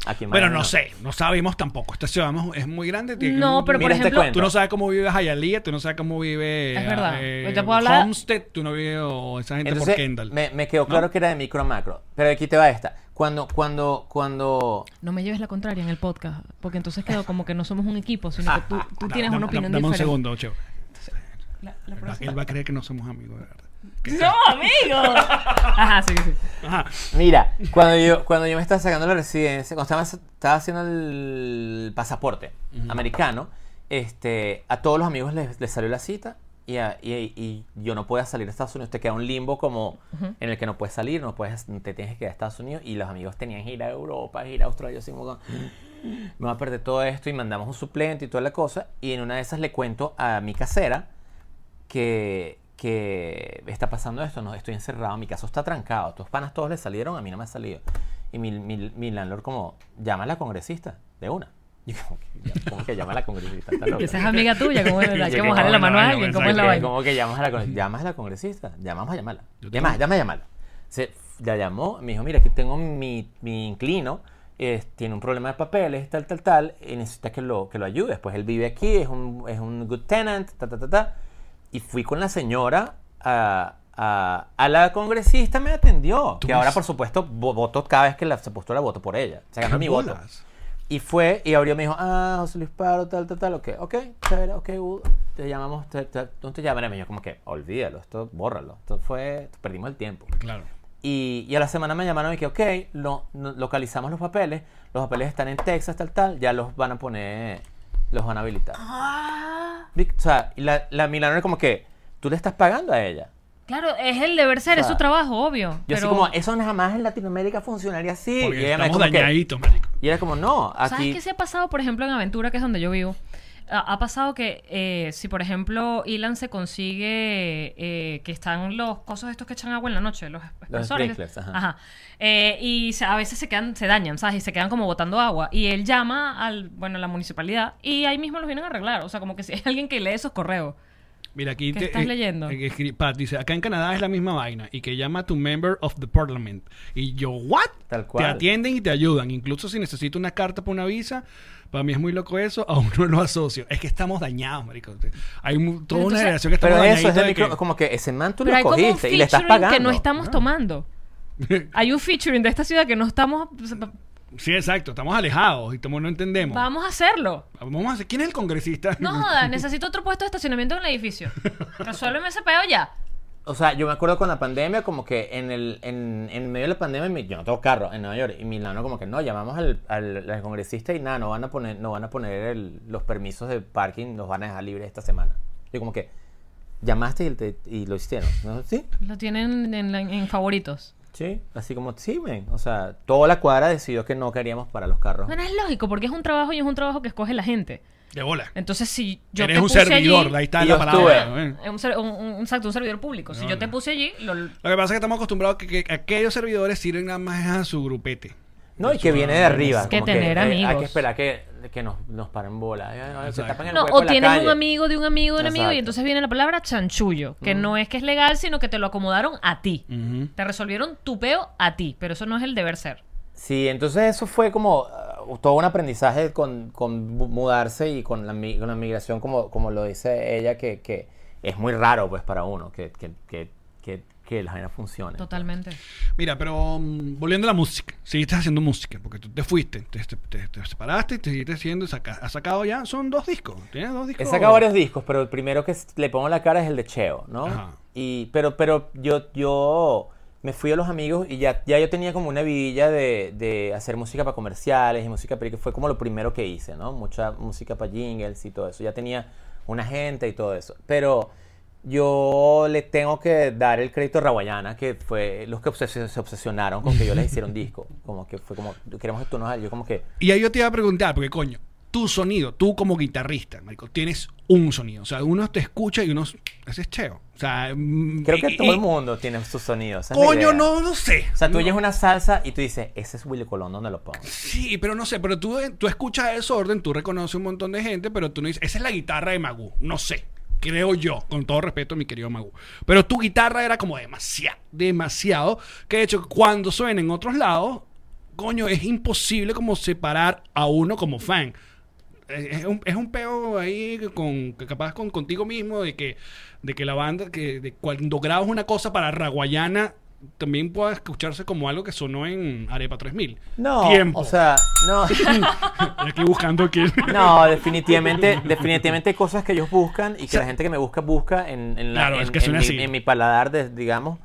aquí en Bueno, no sé, no sabemos tampoco. Esta ciudad es muy grande. tiene- No, pero por Mira este ejemplo. Tú no sabes cómo vive Hialeah, tú no sabes cómo vive Es verdad. eh, Yo te puedo hablar- Homestead, tú no vives o esa gente Entonces, por Kendall. me, me quedó claro que era de micro a macro. Pero aquí te va esta. Cuando, cuando, cuando... no me lleves la contraria en el podcast, porque entonces quedo como que no somos un equipo, sino que tú, tú Da- tienes una opinión dame un diferente. segundo, Cheo. Él va a creer que no somos amigos, de verdad. ¡No, amigo! Ajá, sí, sí. Ajá. Mira, cuando yo, cuando yo me estaba sacando la residencia, cuando estaba, estaba haciendo el pasaporte americano, este, a todos los amigos les, les salió la cita y, a- y- y yo no podía salir a Estados Unidos. Te queda un limbo como en el que no puedes salir, no puedes, te tienes que quedar a Estados Unidos y los amigos tenían que ir a Europa, ir a Australia, así como con, me voy a perder todo esto y mandamos un suplente y toda la cosa. Y en una de esas le cuento a mi casera que, que está pasando esto, no, estoy encerrado, mi caso está trancado, tus panas todos le salieron, a mí no me ha salido. Y mi, mi, mi landlord como, llama a la congresista, de una. Y yo como que, como que llama a la congresista, esa es amiga tuya, como es, hay que mojarle la no, mano no, a alguien, ¿cómo es la vaina? Como que llamas a la, llamas a la congresista, llamamos a llamarla. Yo Llama, a llamarla. Se, la llamó, me dijo, mira, aquí tengo mi, mi inclino, eh, tiene un problema de papeles, tal, tal, tal, y necesita que lo, que lo ayudes. Pues él vive aquí, es un, es un good tenant, ta, ta, ta, ta. Y fui con la señora a, a, a la congresista, me atendió. Que ahora, por supuesto, vo- voto cada vez que la, se postula, voto por ella. Se ganó ¿Qué mi voto. Y fue, y abrió me dijo, ah, José Luis Paro, tal, tal, tal, ok, ok, chévere, ok, uh, te llamamos, te, te, ¿dónde te llamaré? Me dijo como que, olvídalo, esto, bórralo, esto fue, perdimos el tiempo. Claro. Y, y a la semana me llamaron y que, ok, lo, no- localizamos los papeles, los papeles están en Texas, tal, tal, ya los van a poner, los van a habilitar. Vi- O sea, la, la Milano era como que, tú le estás pagando a ella. Claro, es el deber ser, O es sea, su trabajo, obvio. Yo así pero- como, eso jamás en Latinoamérica funcionaría así. Porque y ella me estamos como que- dañaditos, marico. y era como, no, ¿Sabes aquí... qué se ha pasado, por ejemplo, en Aventura, que es donde yo vivo? Ha, pasado que eh, si, por ejemplo, Ilan se consigue eh, que están los cosos estos que echan agua en la noche, los expresores. sprinklers, ajá. Eh, y se- a veces se quedan, se dañan, ¿sabes? Y se quedan como botando agua. Y él llama al, bueno, a la municipalidad y ahí mismo los vienen a arreglar. O sea, como que si hay alguien que lee esos correos. Mira, aquí ¿Qué te- estás eh, leyendo? eh, Pat dice, acá en Canadá es la misma vaina y que llama to member of the parliament. Y yo, ¿what? Tal cual. Te atienden y te ayudan. Incluso si necesito una carta para una visa, para mí es muy loco eso, aún no lo asocio. Es que estamos dañados, marico. Hay toda una generación que Pero estamos eso es micro, que- como que ese man tú Pero lo hay como un cogiste y le estás featuring pagando. que no estamos tomando. Hay un featuring de esta ciudad que no estamos... Sí, exacto. Estamos alejados y estamos, no entendemos. Vamos a hacerlo. Vamos a hacer... ¿Quién es el congresista? No jodas, necesito otro puesto de estacionamiento en el edificio. Resuélveme ese peo ya. O sea, yo me acuerdo con la pandemia, como que en el en, en medio de la pandemia, mi- yo no tengo carro en Nueva York, y Milano como que no, llamamos al, al, al congresista y nada, no van a poner, no van a poner el- los permisos de parking, los van a dejar libres esta semana. Yo como que, llamaste y, te- y lo hicieron, ¿no? ¿Sí? Lo tienen en, favoritos. Sí, así como, sí, ven. O sea, toda la cuadra decidió que no queríamos para los carros. Bueno, es lógico, porque es un trabajo y es un trabajo que escoge la gente. De bola. Entonces, si yo Eres te un puse servidor, allí, ahí está la palabra. estuve. ¿eh? es un, ser- un- un- exacto, un servidor público. Si No, yo te puse allí, lo, Lo que pasa es que estamos acostumbrados a que, que aquellos servidores sirven nada más a su grupete. No, y que viene de arriba. que como tener eh, Hay amigos. que esperar que, que nos, nos paren bola. Se Exacto. tapan el No, o tienes un amigo de un amigo de un amigo y Exacto. entonces viene la palabra chanchullo, que no es que es legal, sino que te lo acomodaron a ti. Te resolvieron tu peo a ti, pero eso no es el deber ser. Sí, entonces eso fue como uh, todo un aprendizaje con, con mu- mudarse y con la, con la migración, como, como lo dice ella, que, que es muy raro pues para uno que, que, que, que, que la vaina funcione. Totalmente. Mira, pero mm, volviendo a la música, seguiste haciendo música, porque tú te fuiste, te, te- te- te separaste, te seguiste haciendo, saca- has sacado ya, son dos discos, tienes dos He discos. sacado varios discos, pero el primero que le pongo en la cara es el de Cheo, ¿no? Ajá. Y, pero, pero yo, yo me fui a los amigos y ya, ya yo tenía como una vidilla de, de hacer música para comerciales y música para que fue como lo primero que hice, ¿no? Mucha música para jingles y todo eso. Ya tenía una gente y todo eso. Pero yo le tengo que dar el crédito a Rawayana, que fue los que obses- se obsesionaron con que yo les hiciera un disco. Como que fue como, queremos que tú nos. Yo como que, Y ahí yo te iba a preguntar, porque coño, tu sonido, tú como guitarrista, marico, tienes un sonido. O sea, uno te escucha y uno, ese es cheo. O sea, mm, creo que y- todo el mundo tiene sus sonidos. Coño, no, no sé. O sea, tú No. oyes una salsa y tú dices, ese es Willy Colón, ¿dónde lo pongo? Sí, pero no sé, pero tú, tú escuchas el desorden, tú reconoces un montón de gente, pero tú no dices, esa es la guitarra de Magú. No sé, creo yo, con todo respeto mi querido Magú. Pero tu guitarra era como demasiado, demasiado, que de hecho cuando suena en otros lados, coño, es imposible como separar a uno como fan. Es un, es un peo ahí con que capaz con contigo mismo de que de que la banda que de cuando grabas una cosa para Raguayana también pueda escucharse como algo que sonó en Arepa 3000. No, Tiempo. o sea, no, Aquí buscando aquí. no, definitivamente, definitivamente hay cosas que ellos buscan y que la gente que me busca busca en, en, la- Claro, en- es que mi, en mi paladar, de- digamos,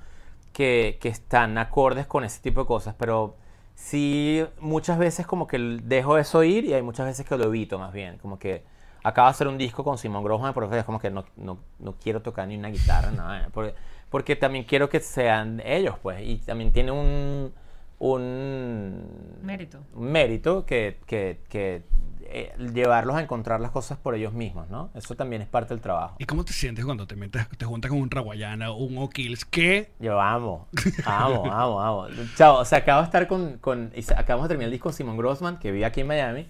que, que están acordes con ese tipo de cosas, pero sí muchas veces como que dejo eso ir y hay muchas veces que lo evito más bien, como que acabo de hacer un disco con Simón Grossman, porque es como que no, no, no quiero tocar ni una guitarra, nada, porque, porque también quiero que sean ellos, pues, y también tiene un, un Mérito. un mérito que, que, que, eh, llevarlos a encontrar las cosas por ellos mismos, ¿no? Eso también es parte del trabajo. ¿Y cómo te sientes cuando te metes, te juntas con un Raguayana o un O'Kills? Que Yo amo, amo, amo, amo. Chao, o sea, acabo de estar con, acabamos de terminar el disco con Simon Grossman, que vive aquí en Miami,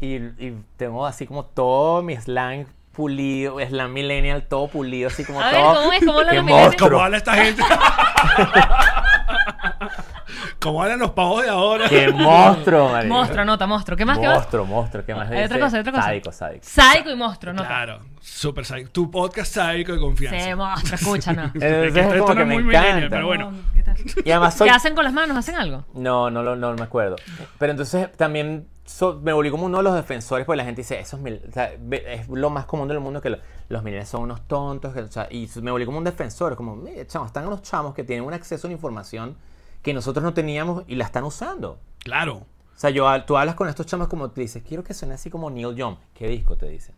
y, y tengo así como todo mi slang pulido, slang millennial, todo pulido, así como A ver, todo. ¿cómo es? ¿Cómo ¡Qué monstruo! ¿Cómo habla esta gente? ¿Cómo hablan los pavos de ahora? ¡Qué monstruo, marico! Monstruo, nota, monstruo. ¿Qué más? ¿Qué más? Monstruo, monstruo, ¿qué más Hay otra cosa, hay otra cosa. Sádico, sádico. Sádico y monstruo, nota. Claro, super sádico. Tu podcast sádico de confianza. Sí, monstruo, escúchanos. Entonces Es que es esto como no que me encanta. pero bueno. Y además soy ¿Qué hacen con las manos? ¿Hacen algo? No, no, lo- no, me acuerdo. Pero entonces también so- me volví como uno de los defensores, porque la gente dice, eso es, mil- o sea, es lo más común del mundo que lo- los millennials son unos tontos. que, o sea, y me volví como un defensor, como, mire, chamo, están unos chamos que tienen un acceso a la información que nosotros no teníamos y la están usando. Claro. O sea, yo, tú hablas con estos chamos como te dices, quiero que suene así como Neil Young. ¿Qué disco te dicen?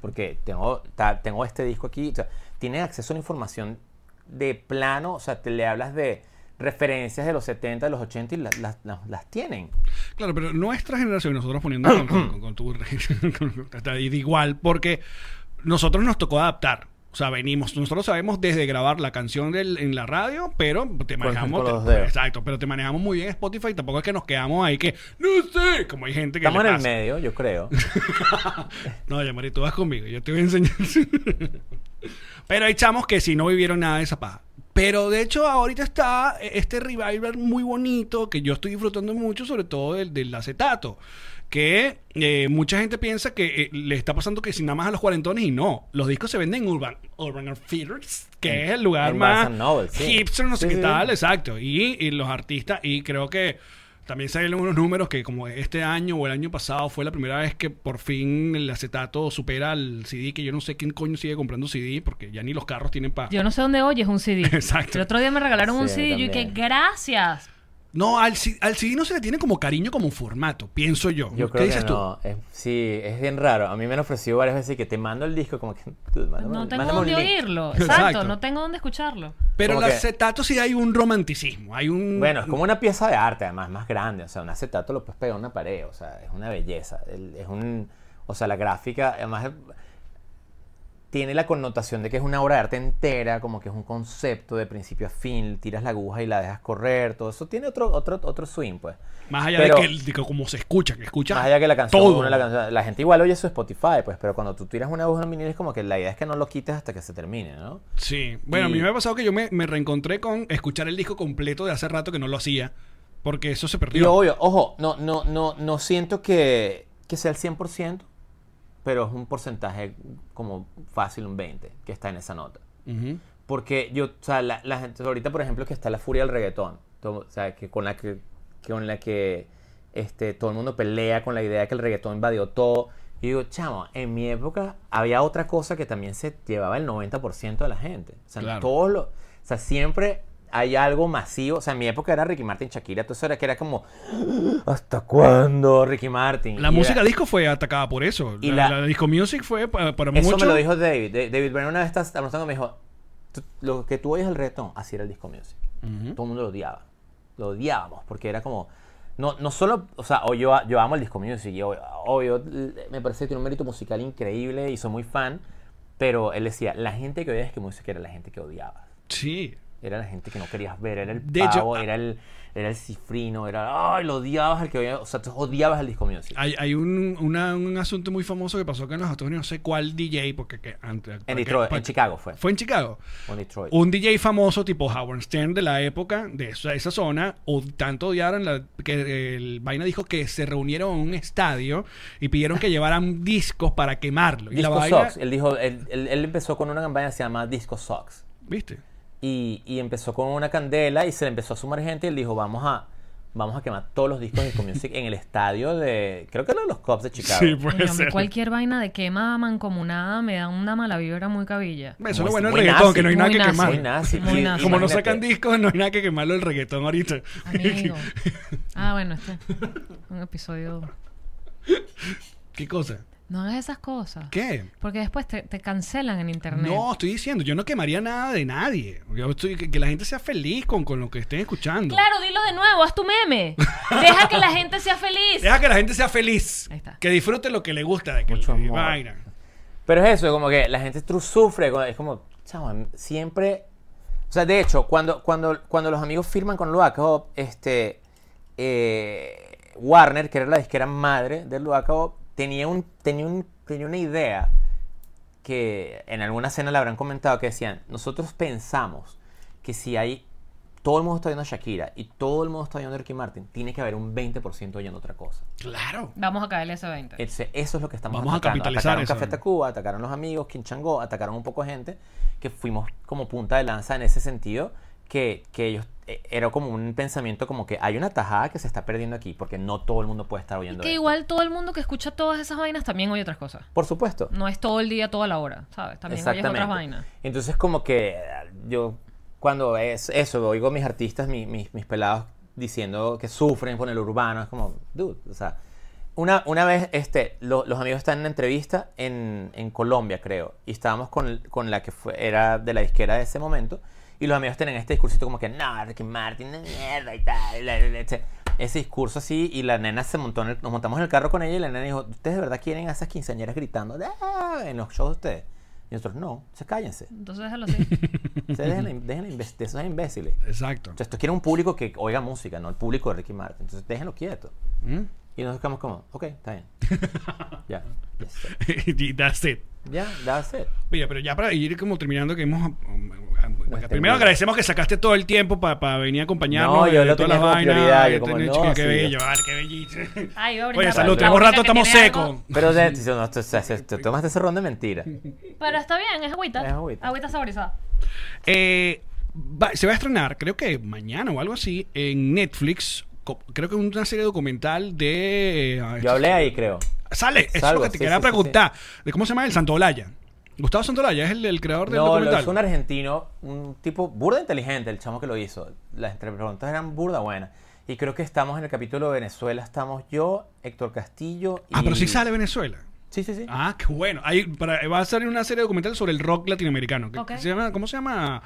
Porque tengo, ta- tengo este disco aquí. O sea, tiene acceso a la información de plano. O sea, te le hablas de referencias de los 70, de los 80 y las, las, las- tienen. Claro, pero nuestra generación, nosotros poniendo con, con- tu está igual, porque nosotros nos tocó adaptar. O sea, venimos, nosotros sabemos desde grabar la canción del- en la radio, pero te manejamos. te- exacto, pero te manejamos muy bien Spotify. Tampoco es que nos quedamos ahí que, no sé, como hay gente que. Estamos le en el medio, yo creo. No, Yamari, tú vas conmigo, yo te voy a enseñar. Pero hay chamos que sí no vivieron nada de esa paja. Pero de hecho ahorita está este revival muy bonito que yo estoy disfrutando mucho, sobre todo del, del acetato. Que eh, mucha gente piensa que eh, le está pasando que si nada más a los cuarentones y no. Los discos se venden en Urban, Urban Outfitters, que En- es el lugar más sí. hipster, no sé Sí, qué sí. tal, exacto. Y, y los artistas, y creo que también salieron unos números que como este año o el año pasado fue la primera vez que por fin el acetato supera al CD, que yo no sé quién coño sigue comprando CD, porque ya ni los carros tienen para... Yo no sé dónde oyes un CD. Exacto. El otro día me regalaron un CD y yo dije, gracias. No, al, C- al CD no se le tiene como cariño como formato, pienso yo. Yo ¿Qué que dices tú? Es- sí, es bien raro. A mí me han ofrecido varias veces que te mando el disco como que... "Dude, mándame- No tengo un dónde link". oírlo. Exacto. Exacto, no tengo dónde escucharlo. Pero Como el que- acetato sí hay un romanticismo, hay un... Bueno, es como una pieza de arte, además, más grande. O sea, un acetato lo puedes pegar a una pared. O sea, es una belleza. El- Es un... O sea, la gráfica, además, tiene la connotación de que es una obra de arte entera, como que es un concepto de principio a fin. Tiras la aguja y la dejas correr. Todo eso tiene otro, otro, otro swing, pues. Más allá Pero- de, que, el- de que como se escucha, que escucha Más allá que la canción, todo. la, canción- la gente igual oye su Spotify, pues, pero cuando tú tiras una aguja en vinil es como que la idea es que no lo quites hasta que se termine, ¿no? Sí, bueno, a Y- mí me ha pasado que yo me, me reencontré con escuchar el disco completo de hace rato que no lo hacía, porque eso se Y perdió. obvio, ojo, no, no, no, no siento que, que sea el 100%, pero es un porcentaje como fácil, un 20, que está en esa nota. Porque yo, o sea, la, la gente, ahorita por ejemplo que está la furia del reggaetón, todo- o sea, que con la que, que con la que este, todo el mundo pelea con la idea de que el reggaetón invadió todo. Y digo, chamo, en mi época había otra cosa que también se llevaba el 90% de la gente. O sea, Claro. todos los, o sea, siempre hay algo masivo. O sea, en mi época era Ricky Martin, Shakira, todo eso era que era como, ¿hasta cuándo Ricky Martin? La Y música era- disco fue atacada por eso. Y la, la- la disco music fue pa- para, Eso muchos. me lo dijo David. Da- David Brennan una vez estás y me dijo, "Tú- lo que tú oyes el reggaetón, así era el disco music. Ujú. Todo el mundo lo odiaba. Lo odiábamos porque era como... No, no solo, o sea, o yo, yo amo el disco music, y obvio, me parece que tiene un mérito musical increíble y soy muy fan, pero él decía, la gente que oía disco music era la gente que odiaba. Sí. Era la gente que no querías ver, era el De pavo, era el, era el cifrino, era, ay, lo odiabas al que o sea, tú odiabas el disco music. Hay, hay un, una- un asunto muy famoso que pasó acá en los Estados Unidos, no sé cuál DJ, porque que antes... En Detroit, en Chicago fue. Fue en Chicago. En Detroit. Un DJ famoso tipo Howard Stern de la época, de esa, esa zona, o tanto odiaron la- que el vaina dijo que se reunieron en un estadio y pidieron que llevaran discos para quemarlo. Y la vaina, Socks. Él dijo, él, él- él empezó con una campaña que se llama Disco Socks. ¿Viste? Y, y empezó con una candela y se le empezó a sumar gente y él dijo, vamos a, vamos a quemar todos los discos de Disco Music en el estadio de, creo que era de los Cubs de Chicago. Sí, puede Coño, a mí ser. cualquier vaina de quema mancomunada me da una mala vibra muy cabilla. Eso es lo bueno del reggaetón, nazi, que no hay nada que nazi. quemar. Muy nazi. Muy Y- nazi. Como no sacan discos, no hay nada que quemarlo el reggaetón ahorita. Amigo. Ah, bueno, este un episodio. ¿Qué cosa? No hagas esas cosas. ¿Qué? Porque después te, te cancelan en internet. No, estoy diciendo, yo no quemaría nada de nadie. Yo estoy, que, que la gente sea feliz con, con lo que estén escuchando. Claro, dilo de nuevo, haz tu meme. Deja que la gente sea feliz. Deja que la gente sea feliz. Ahí está. Que disfrute lo que le gusta de que Mucho le- amor. vaina. Pero es eso, como que la gente tru- sufre, es como, chamo, siempre... O sea, de hecho, cuando, cuando, cuando los amigos firman con Luacao, este, eh, Warner, que era la disquera madre de Luacao, tenía, un, tenía, un, tenía una idea que en alguna cena le habrán comentado que decían, nosotros pensamos que si hay, todo el mundo está oyendo a Shakira y todo el mundo está oyendo a Ricky Martin, tiene que haber un 20% oyendo otra cosa. Claro. Vamos a caerle ese 20. Ese- eso es lo que estamos Vamos a atacando. capitalizar atacaron eso. Café Tacuba, atacaron los amigos, Quinchangó, atacaron un poco de gente que fuimos como punta de lanza en ese sentido, que, que ellos eh, era como un pensamiento como que hay una tajada que se está perdiendo aquí porque no todo el mundo puede estar Y oyendo que esto. igual todo el mundo que escucha todas esas vainas también oye otras cosas. Por supuesto. No es todo el día, toda la hora, ¿sabes? También oyes otras vainas. Entonces como que eh, yo cuando es eso, oigo a mis artistas, mi- mis, mis pelados diciendo que sufren con el urbano, es como, dude, o sea, una, una vez este, lo- los amigos están en una entrevista en, en Colombia, creo, y estábamos con, con la que fue, era de la disquera de ese momento, y los amigos tienen este discursito como que, no, Ricky Martin, de mierda y tal, y la- la- la- ese, discurso así, y la nena se montó, en el- nos montamos en el carro con ella, y la nena dijo, ¿ustedes de verdad quieren a esas quinceañeras gritando "Ah", en los shows de ustedes? Y nosotros, no, se cállense. Entonces déjalo así. Dejen, dejen de esos imbéciles. Exacto. Entonces, esto quiere un público que oiga música, no el público de Ricky Martin. Entonces, déjenlo quieto. ¿Mm? Y nos quedamos como, ok, está bien. Ya. Y that's it. Ya, that's it. Mira, pero ya para ir como terminando, que hemos. Primero agradecemos que sacaste todo el tiempo para venir a acompañarnos. No, yo de lo todas tenía las como vainas, prioridad, y yo como, tener- no, chica, qué bello, vale, qué bellísimo. Ay, a Oye, salud, tenemos rato, estamos secos. Pero de, si no, te tomaste ese ron de mentira. Pero está bien, es agüita. Es agüita. Agüita saborizada. Eh, va- se va a estrenar, creo que mañana o algo así, en Netflix. Creo que una serie documental de. ah, Yo hablé ahí, creo. Sale, eso es lo que te sí, quería sí, sí, preguntar. De ¿Cómo se llama el Santolaya? Gustavo Santolaya es el, el creador del No, documental. hizo un argentino, un tipo burda inteligente, el chamo que lo hizo. Las entre- preguntas eran burda buenas. Y creo que estamos en el capítulo de Venezuela. Estamos yo, Héctor Castillo y... Ah, pero sí sale Venezuela. Sí, sí, sí. Ah, qué bueno. Ahí para- va a salir una serie documental sobre el rock latinoamericano. se llama, ¿Cómo se llama?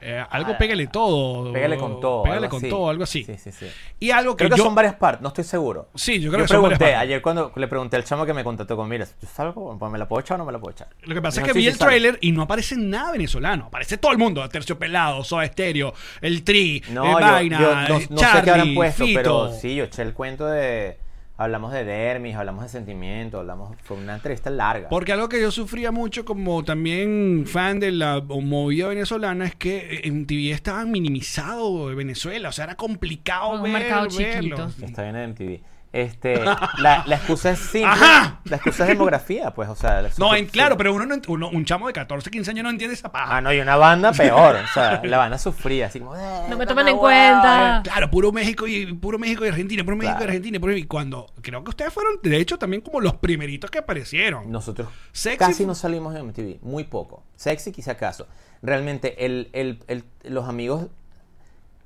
Eh, algo Ah, pégale todo. Pégale con todo. Pégale con así. todo, algo así. Sí, sí, sí. Y algo que Creo que yo. son varias partes, no estoy seguro. Sí, yo creo Yo que son varias pregunté, partes. ayer cuando le pregunté al chamo que me contactó con, mira, ¿yo salgo? Pues, ¿Me la puedo echar o no me la puedo echar? Lo que pasa es que "Sí, vi el sale". tráiler y no aparece nada venezolano. Aparece todo el mundo. Terciopelado, Soda Estéreo, El Tri, No, eh, yo, Vaina, no, eh, no sé qué habrán Charlie, puesto, Fito. pero sí, yo eché el cuento de... Hablamos de dermis, hablamos de sentimientos, hablamos... Fue una entrevista larga. Porque algo que yo sufría mucho como también fan de la movida venezolana es que en TV estaba minimizado Venezuela, o sea, era complicado Un ver- mercado verlo. chiquito. Está bien en MTV. Este, la, la excusa es simple. Ajá. La excusa es demografía, pues, o sea... la No, en, claro, pero uno, no uno- un chamo de 14, 15 años no entiende esa paja. Ah, no, y una banda peor. O sea, la banda sufría, así como... "Eh, No me toman en huevo". cuenta. Claro, puro México y puro México y Argentina, puro México y. Argentina, puro- y cuando creo que ustedes fueron de hecho también como los primeritos que aparecieron. Nosotros Sexy casi no salimos en MTV, muy poco. Sexy quizá acaso. Realmente, el, el- el- los amigos,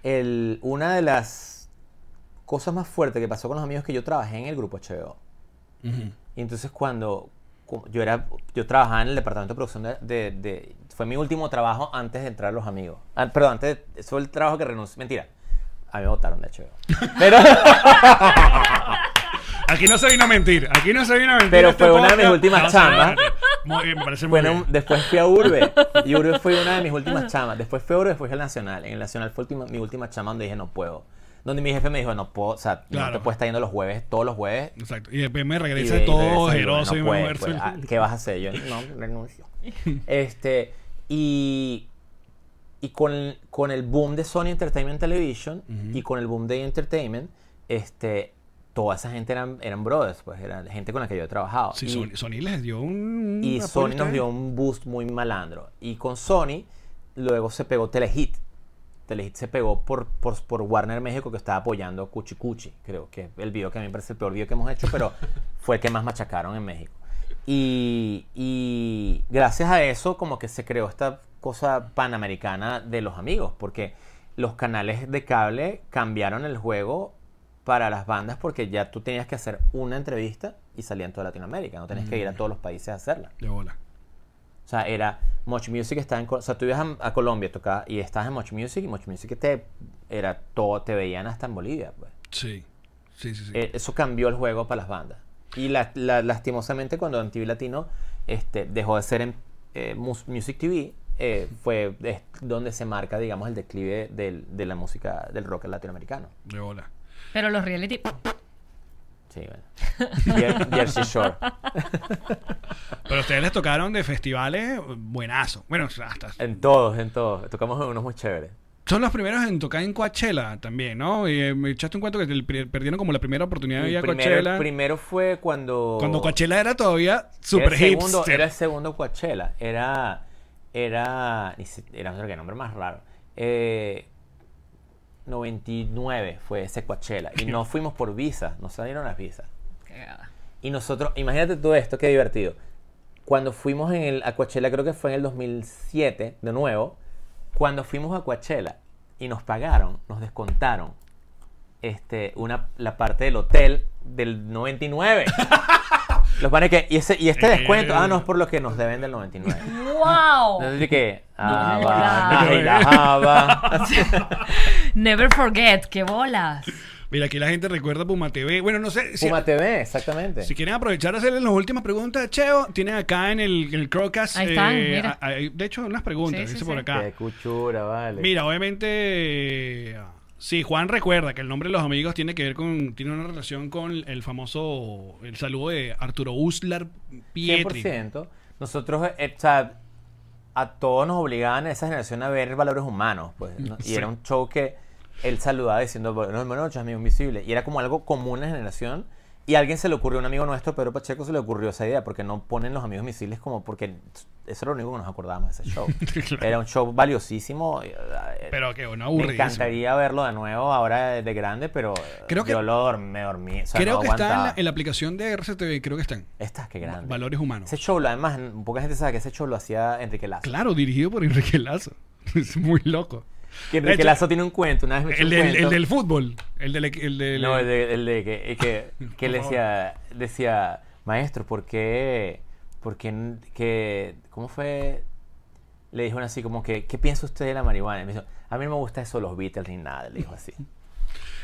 el, una de las cosas más fuertes que pasó con los amigos que yo trabajé en el grupo HBO. Y entonces cuando cu- yo era, yo trabajaba en el departamento de producción de, de- de- fue mi último trabajo antes de entrar a los amigos. Ah, perdón, antes, de- eso fue el trabajo que renuncié. Mentira. A mí me votaron de HBO. Pero, Aquí no se vino a mentir, aquí no se vino a mentir. Pero este fue una de mis últimas No, chambas. Muy bien, me parece muy Bueno, bien. después fui a Urbe. Y Urbe fue una de mis últimas chamas. Después fue a Urbe, después fue al Nacional. En el Nacional fue última- mi última chama donde dije no puedo. Donde mi jefe me dijo no puedo, o sea, no te puedes estar yendo los jueves, todos los jueves. Exacto. Y después me regresa y todo y ojeroso y no me muerto. pues, ah, ¿Qué vas a hacer? Yo no, renuncio. Este, y, y con, con el boom de Sony Entertainment Television y con el boom de Entertainment, este, toda esa gente eran, eran brothers, pues, eran gente con la que yo he trabajado. Sí, Y- Sony, les dio un. y Sony nos dio un boost muy malandro. Y con Sony, luego se pegó Telehit. Telehit se pegó por, por, por Warner México que estaba apoyando Cuchi Cuchi. Creo que es el video que a mí me parece el peor video que hemos hecho, pero fue el que más machacaron en México. Y, y gracias a eso, como que se creó esta cosa panamericana de los amigos, porque los canales de cable cambiaron el juego para las bandas porque ya tú tenías que hacer una entrevista y salía en toda Latinoamérica, no tenías que ir a todos los países a hacerla. De bola. O sea, era Much Music estaba en Col- o sea, tú ibas a, a Colombia tocaba, y estabas en Much Music y Much Music te era todo te veían hasta en Bolivia, pues. Sí. Sí, sí, sí. Eh, eso cambió el juego para las bandas. Y la- la- lastimosamente cuando MTV Latino este, dejó de ser en eh, Mus- Music TV, eh, fue es donde se marca, digamos, el declive del- de la música del rock latinoamericano. de bola. Pero los reality. Sí, bueno. Jer- Jersey Shore. Pero ustedes les tocaron de festivales buenazos. Bueno, hasta. En todos, en todos. Tocamos en unos muy chéveres. Son los primeros en tocar en Coachella también, ¿no? Y eh, me echaste un cuento que pri- perdieron como la primera oportunidad de ir a Coachella. el primero fue cuando... Cuando Coachella era todavía Era super segundo, hipster. Era el segundo Coachella. Era. Era. Era no sé qué nombre más raro. Eh, 99 fue ese Coachella. Y no fuimos por visa. Nos salieron las visas. Y nosotros. Imagínate todo esto, qué divertido. Cuando fuimos en el, a Coachella, creo que fue en el 2007, de nuevo. Cuando fuimos a Coachella y nos pagaron, nos descontaron este, una, la parte del hotel del 99. Los panes que, y, ese, y este descuento, ah, no es por lo que nos deben del 99. ¡Wow! Entonces, que, ah, No, va, la java. Never forget, qué bolas. Mira, aquí la gente recuerda Puma TV. Bueno, no sé si, Puma TV, exactamente. si quieren aprovechar a hacerle las últimas preguntas Cheo, tienen acá en el, en el Crowcast. Ahí están, eh, mira. a- a- de hecho, unas preguntas, Sí, sí, dice sí. por acá. Qué cuchura, vale. Mira, obviamente, eh, Sí, Juan recuerda que el nombre de los amigos tiene que ver con, tiene una relación con el famoso, el saludo de Arturo Uslar Pietri. 100%. Nosotros, eh, o sea, a todos nos obligaban a esa generación a ver valores humanos, pues. ¿no? Y Sí. era un show que él saludaba diciendo, buenas noches, amigo invisible. Y era como algo común en la generación. Y a alguien se le ocurrió, un amigo nuestro, Pedro Pacheco, se le ocurrió esa idea, porque no ponen los amigos invisibles como porque eso era lo único que nos acordábamos de ese show. Claro. Era un show valiosísimo. eh, Pero que bueno, me aburridísimo. encantaría verlo de nuevo ahora de, de grande, pero Creo que- yo lo me dormí. o sea, Creo no que está en la, aguantaba. en la aplicación de RCTV, creo que están. Estas, qué grande. Valores humanos. Ese show, además, poca gente sabe que ese show lo hacía Enrique Lazo. Claro, dirigido por Enrique Lazo. Es muy loco. Que Enrique Lazo tiene un cuento, una vez me El un del, cuento. el del fútbol. El del. El del No, el de, el de que, que, que favor. decía, decía, maestro, ¿por qué, por qué, que, cómo fue? Le dijo así como que, ¿qué piensa usted de la marihuana? Y me dijo, a mí no me gusta eso los Beatles ni nada, le dijo así.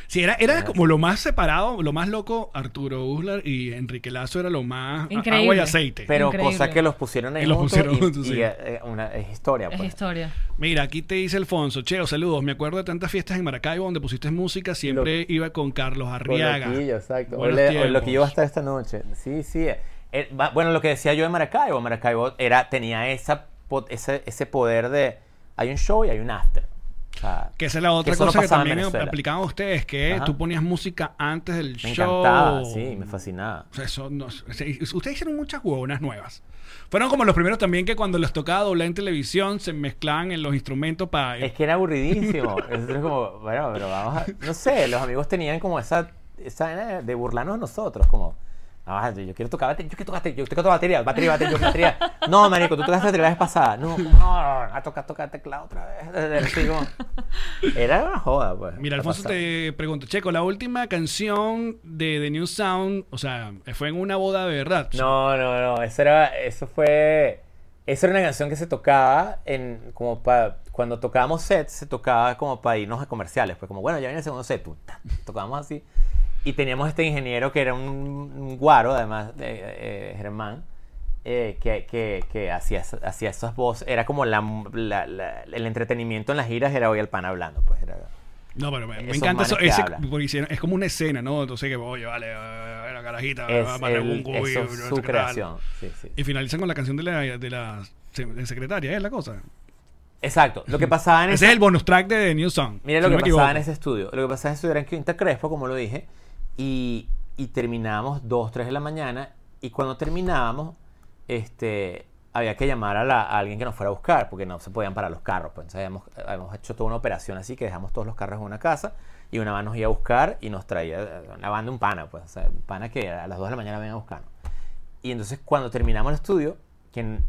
Sí, era, era como lo más separado, lo más loco. Arturo Uslar y Enrique Lazo era lo más Increíble. agua y aceite. Pero Increíble. cosa que los pusieron ahí Y los pusieron y- juntos, y, sí. eh, eh, una, es historia, Es pues. historia. Mira, aquí te dice Alfonso, Cheo, saludos. Me acuerdo de tantas fiestas en Maracaibo donde pusiste música, siempre iba con Carlos Arriaga. Loquillo, exacto. O le- o tiempos. lo que yo va a estar esta noche. Sí, sí. Eh, va- bueno, lo que decía yo de Maracaibo. Maracaibo era, tenía esa, po- ese, ese poder de... Hay un show y hay un after. O sea, Que esa es la otra no cosa que pasaba en también aplicaban ustedes, que Ajá. tú ponías música antes del Me show. encantaba, sí, me fascinaba. O sea, eso no- o sea, ustedes hicieron muchas huevonas nuevas. Fueron como los primeros también que cuando les tocaba doblar en televisión se mezclaban en los instrumentos para... Es que era aburridísimo. Como, bueno, pero vamos a... No sé, los amigos tenían como esa... Esa de burlarnos nosotros, como... Ah, yo quiero tocar batería, yo quiero tocar batería, yo toco batería, batería, batería, batería. No, marico, tú tocaste batería la vez pasada. No, no, a tocar, tocar teclado otra vez. Era una joda, pues. Mira, Alfonso pasada. te pregunto, Checo, la última canción de The New Sound, o sea, fue en una boda de verdad. No, no, no, eso era, eso fue, eso era una canción que se tocaba en, como para, cuando tocábamos sets, se tocaba como para irnos a comerciales, pues como, bueno, ya viene el segundo set, tú, tocábamos así, y teníamos este ingeniero que era un, un guaro, además, de eh, Germán, eh, que, que, que hacía, hacía esas voces, era como la, la- la- el entretenimiento en las giras, era hoy el pan hablando, pues era... No, pero me, me encanta eso, ese, porque es como una escena, ¿no? Entonces que, oye, vale, eh, la carajita, Es, va a poner el- un no es su creación, sí, sí. Y finalizan con la canción de la, de la de secretaria, ¿es la cosa? Exacto, lo que pasaba en Ese esa- es el bonus track de The New Song. Mira si lo no que pasaba en equivoco. ese estudio. Lo que pasaba en ese estudio era en Quinta Crespo, como lo dije, y, y terminábamos 2, 3 de la mañana, y cuando terminábamos, este, había que llamar a, la- a alguien que nos fuera a buscar, porque no se podían parar los carros. Pues, entonces habíamos, habíamos hecho toda una operación así, que dejamos todos los carros en una casa, y una van nos iba a buscar y nos traía una van de un pana, pues, o sea, un pana que a las 2 de la mañana venía a buscarnos. Y entonces cuando terminamos el estudio, que n-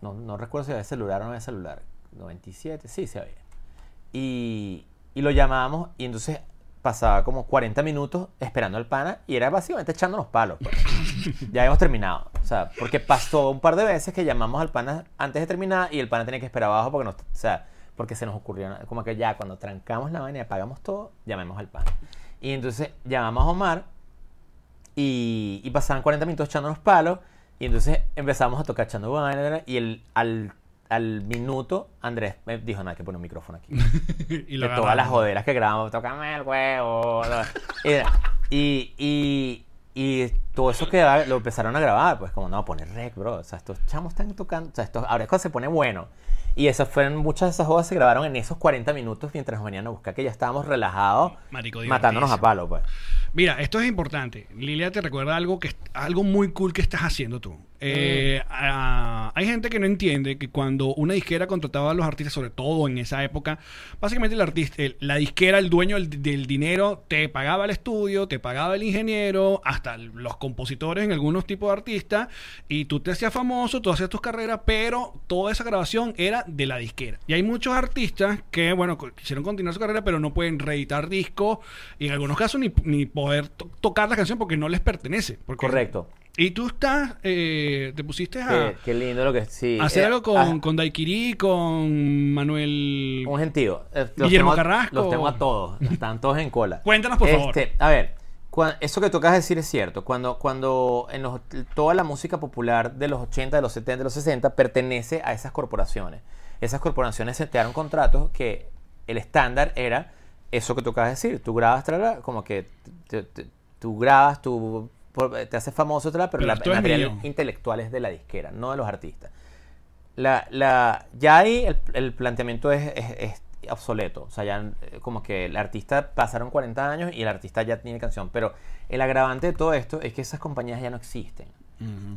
no, no recuerdo si había celular o no había celular, 97, sí, sí había. Y, y lo llamábamos y entonces pasaba como 40 minutos esperando al pana y era básicamente echándonos palos. pues. ya habíamos terminado. O sea, porque pasó un par de veces que llamamos al pana antes de terminar y el pana tenía que esperar abajo porque nos, o sea, porque se nos ocurrió como que ya cuando trancamos la vaina y apagamos todo, llamemos al pana. Y entonces llamamos a Omar y, y pasaban 40 minutos echándonos palos y entonces empezamos a tocar echando vaina y el, al, al minuto Andrés me dijo, no, hay que poner un micrófono aquí. y lo de todas las joderas que grabamos, tócame el huevo. Y, y, y todo eso que lo empezaron a grabar, pues como no, poner rec, bro. O sea, estos chamos están tocando, o sea, esto, ahora es cuando se pone bueno. Y esas fueron, muchas de esas jodas se grabaron en esos 40 minutos mientras nos venían a buscar, que ya estábamos relajados, Marico, matándonos a palo, pues. Mira, esto es importante. Lilia te recuerda algo que algo muy cool que estás haciendo tú. Eh, ah, hay gente que no entiende que cuando una disquera contrataba a los artistas, sobre todo en esa época, básicamente el artista, el- la disquera, el dueño del, del dinero, te pagaba el estudio, te pagaba el ingeniero, hasta los compositores en algunos tipos de artistas, y tú te hacías famoso, tú hacías tus carreras, pero toda esa grabación era de la disquera. Y hay muchos artistas que, bueno, co- quisieron continuar su carrera, pero no pueden reeditar discos, y en algunos casos ni, ni poder to- tocar la canción porque no les pertenece. porque- Correcto. Y tú estás, eh, te pusiste a, Qué, qué lindo lo que sí. hacer eh, algo con, ah, con Daiquiri, con Manuel... Un gentío. Eh, los Guillermo tengo Carrasco. Los tengo a todos. Están todos en cola. Cuéntanos, por favor. Este, A ver, eso que tocas decir es cierto. Cuando, cuando en los- toda la música popular de los 80, de los 70, de los 60 pertenece a esas corporaciones. Esas corporaciones se te dieron contratos que el estándar era eso que de decir, tú grabas, como que te- te- tú grabas, tú por- te haces famoso, pero, Pero la, material intelectual es de la disquera, no de los artistas. La, la, ya ahí el, el planteamiento es, es- es obsoleto. O sea, ya eh, como que el artista pasaron 40 años y el artista ya tiene canción. Pero el agravante de todo esto es que esas compañías ya no existen.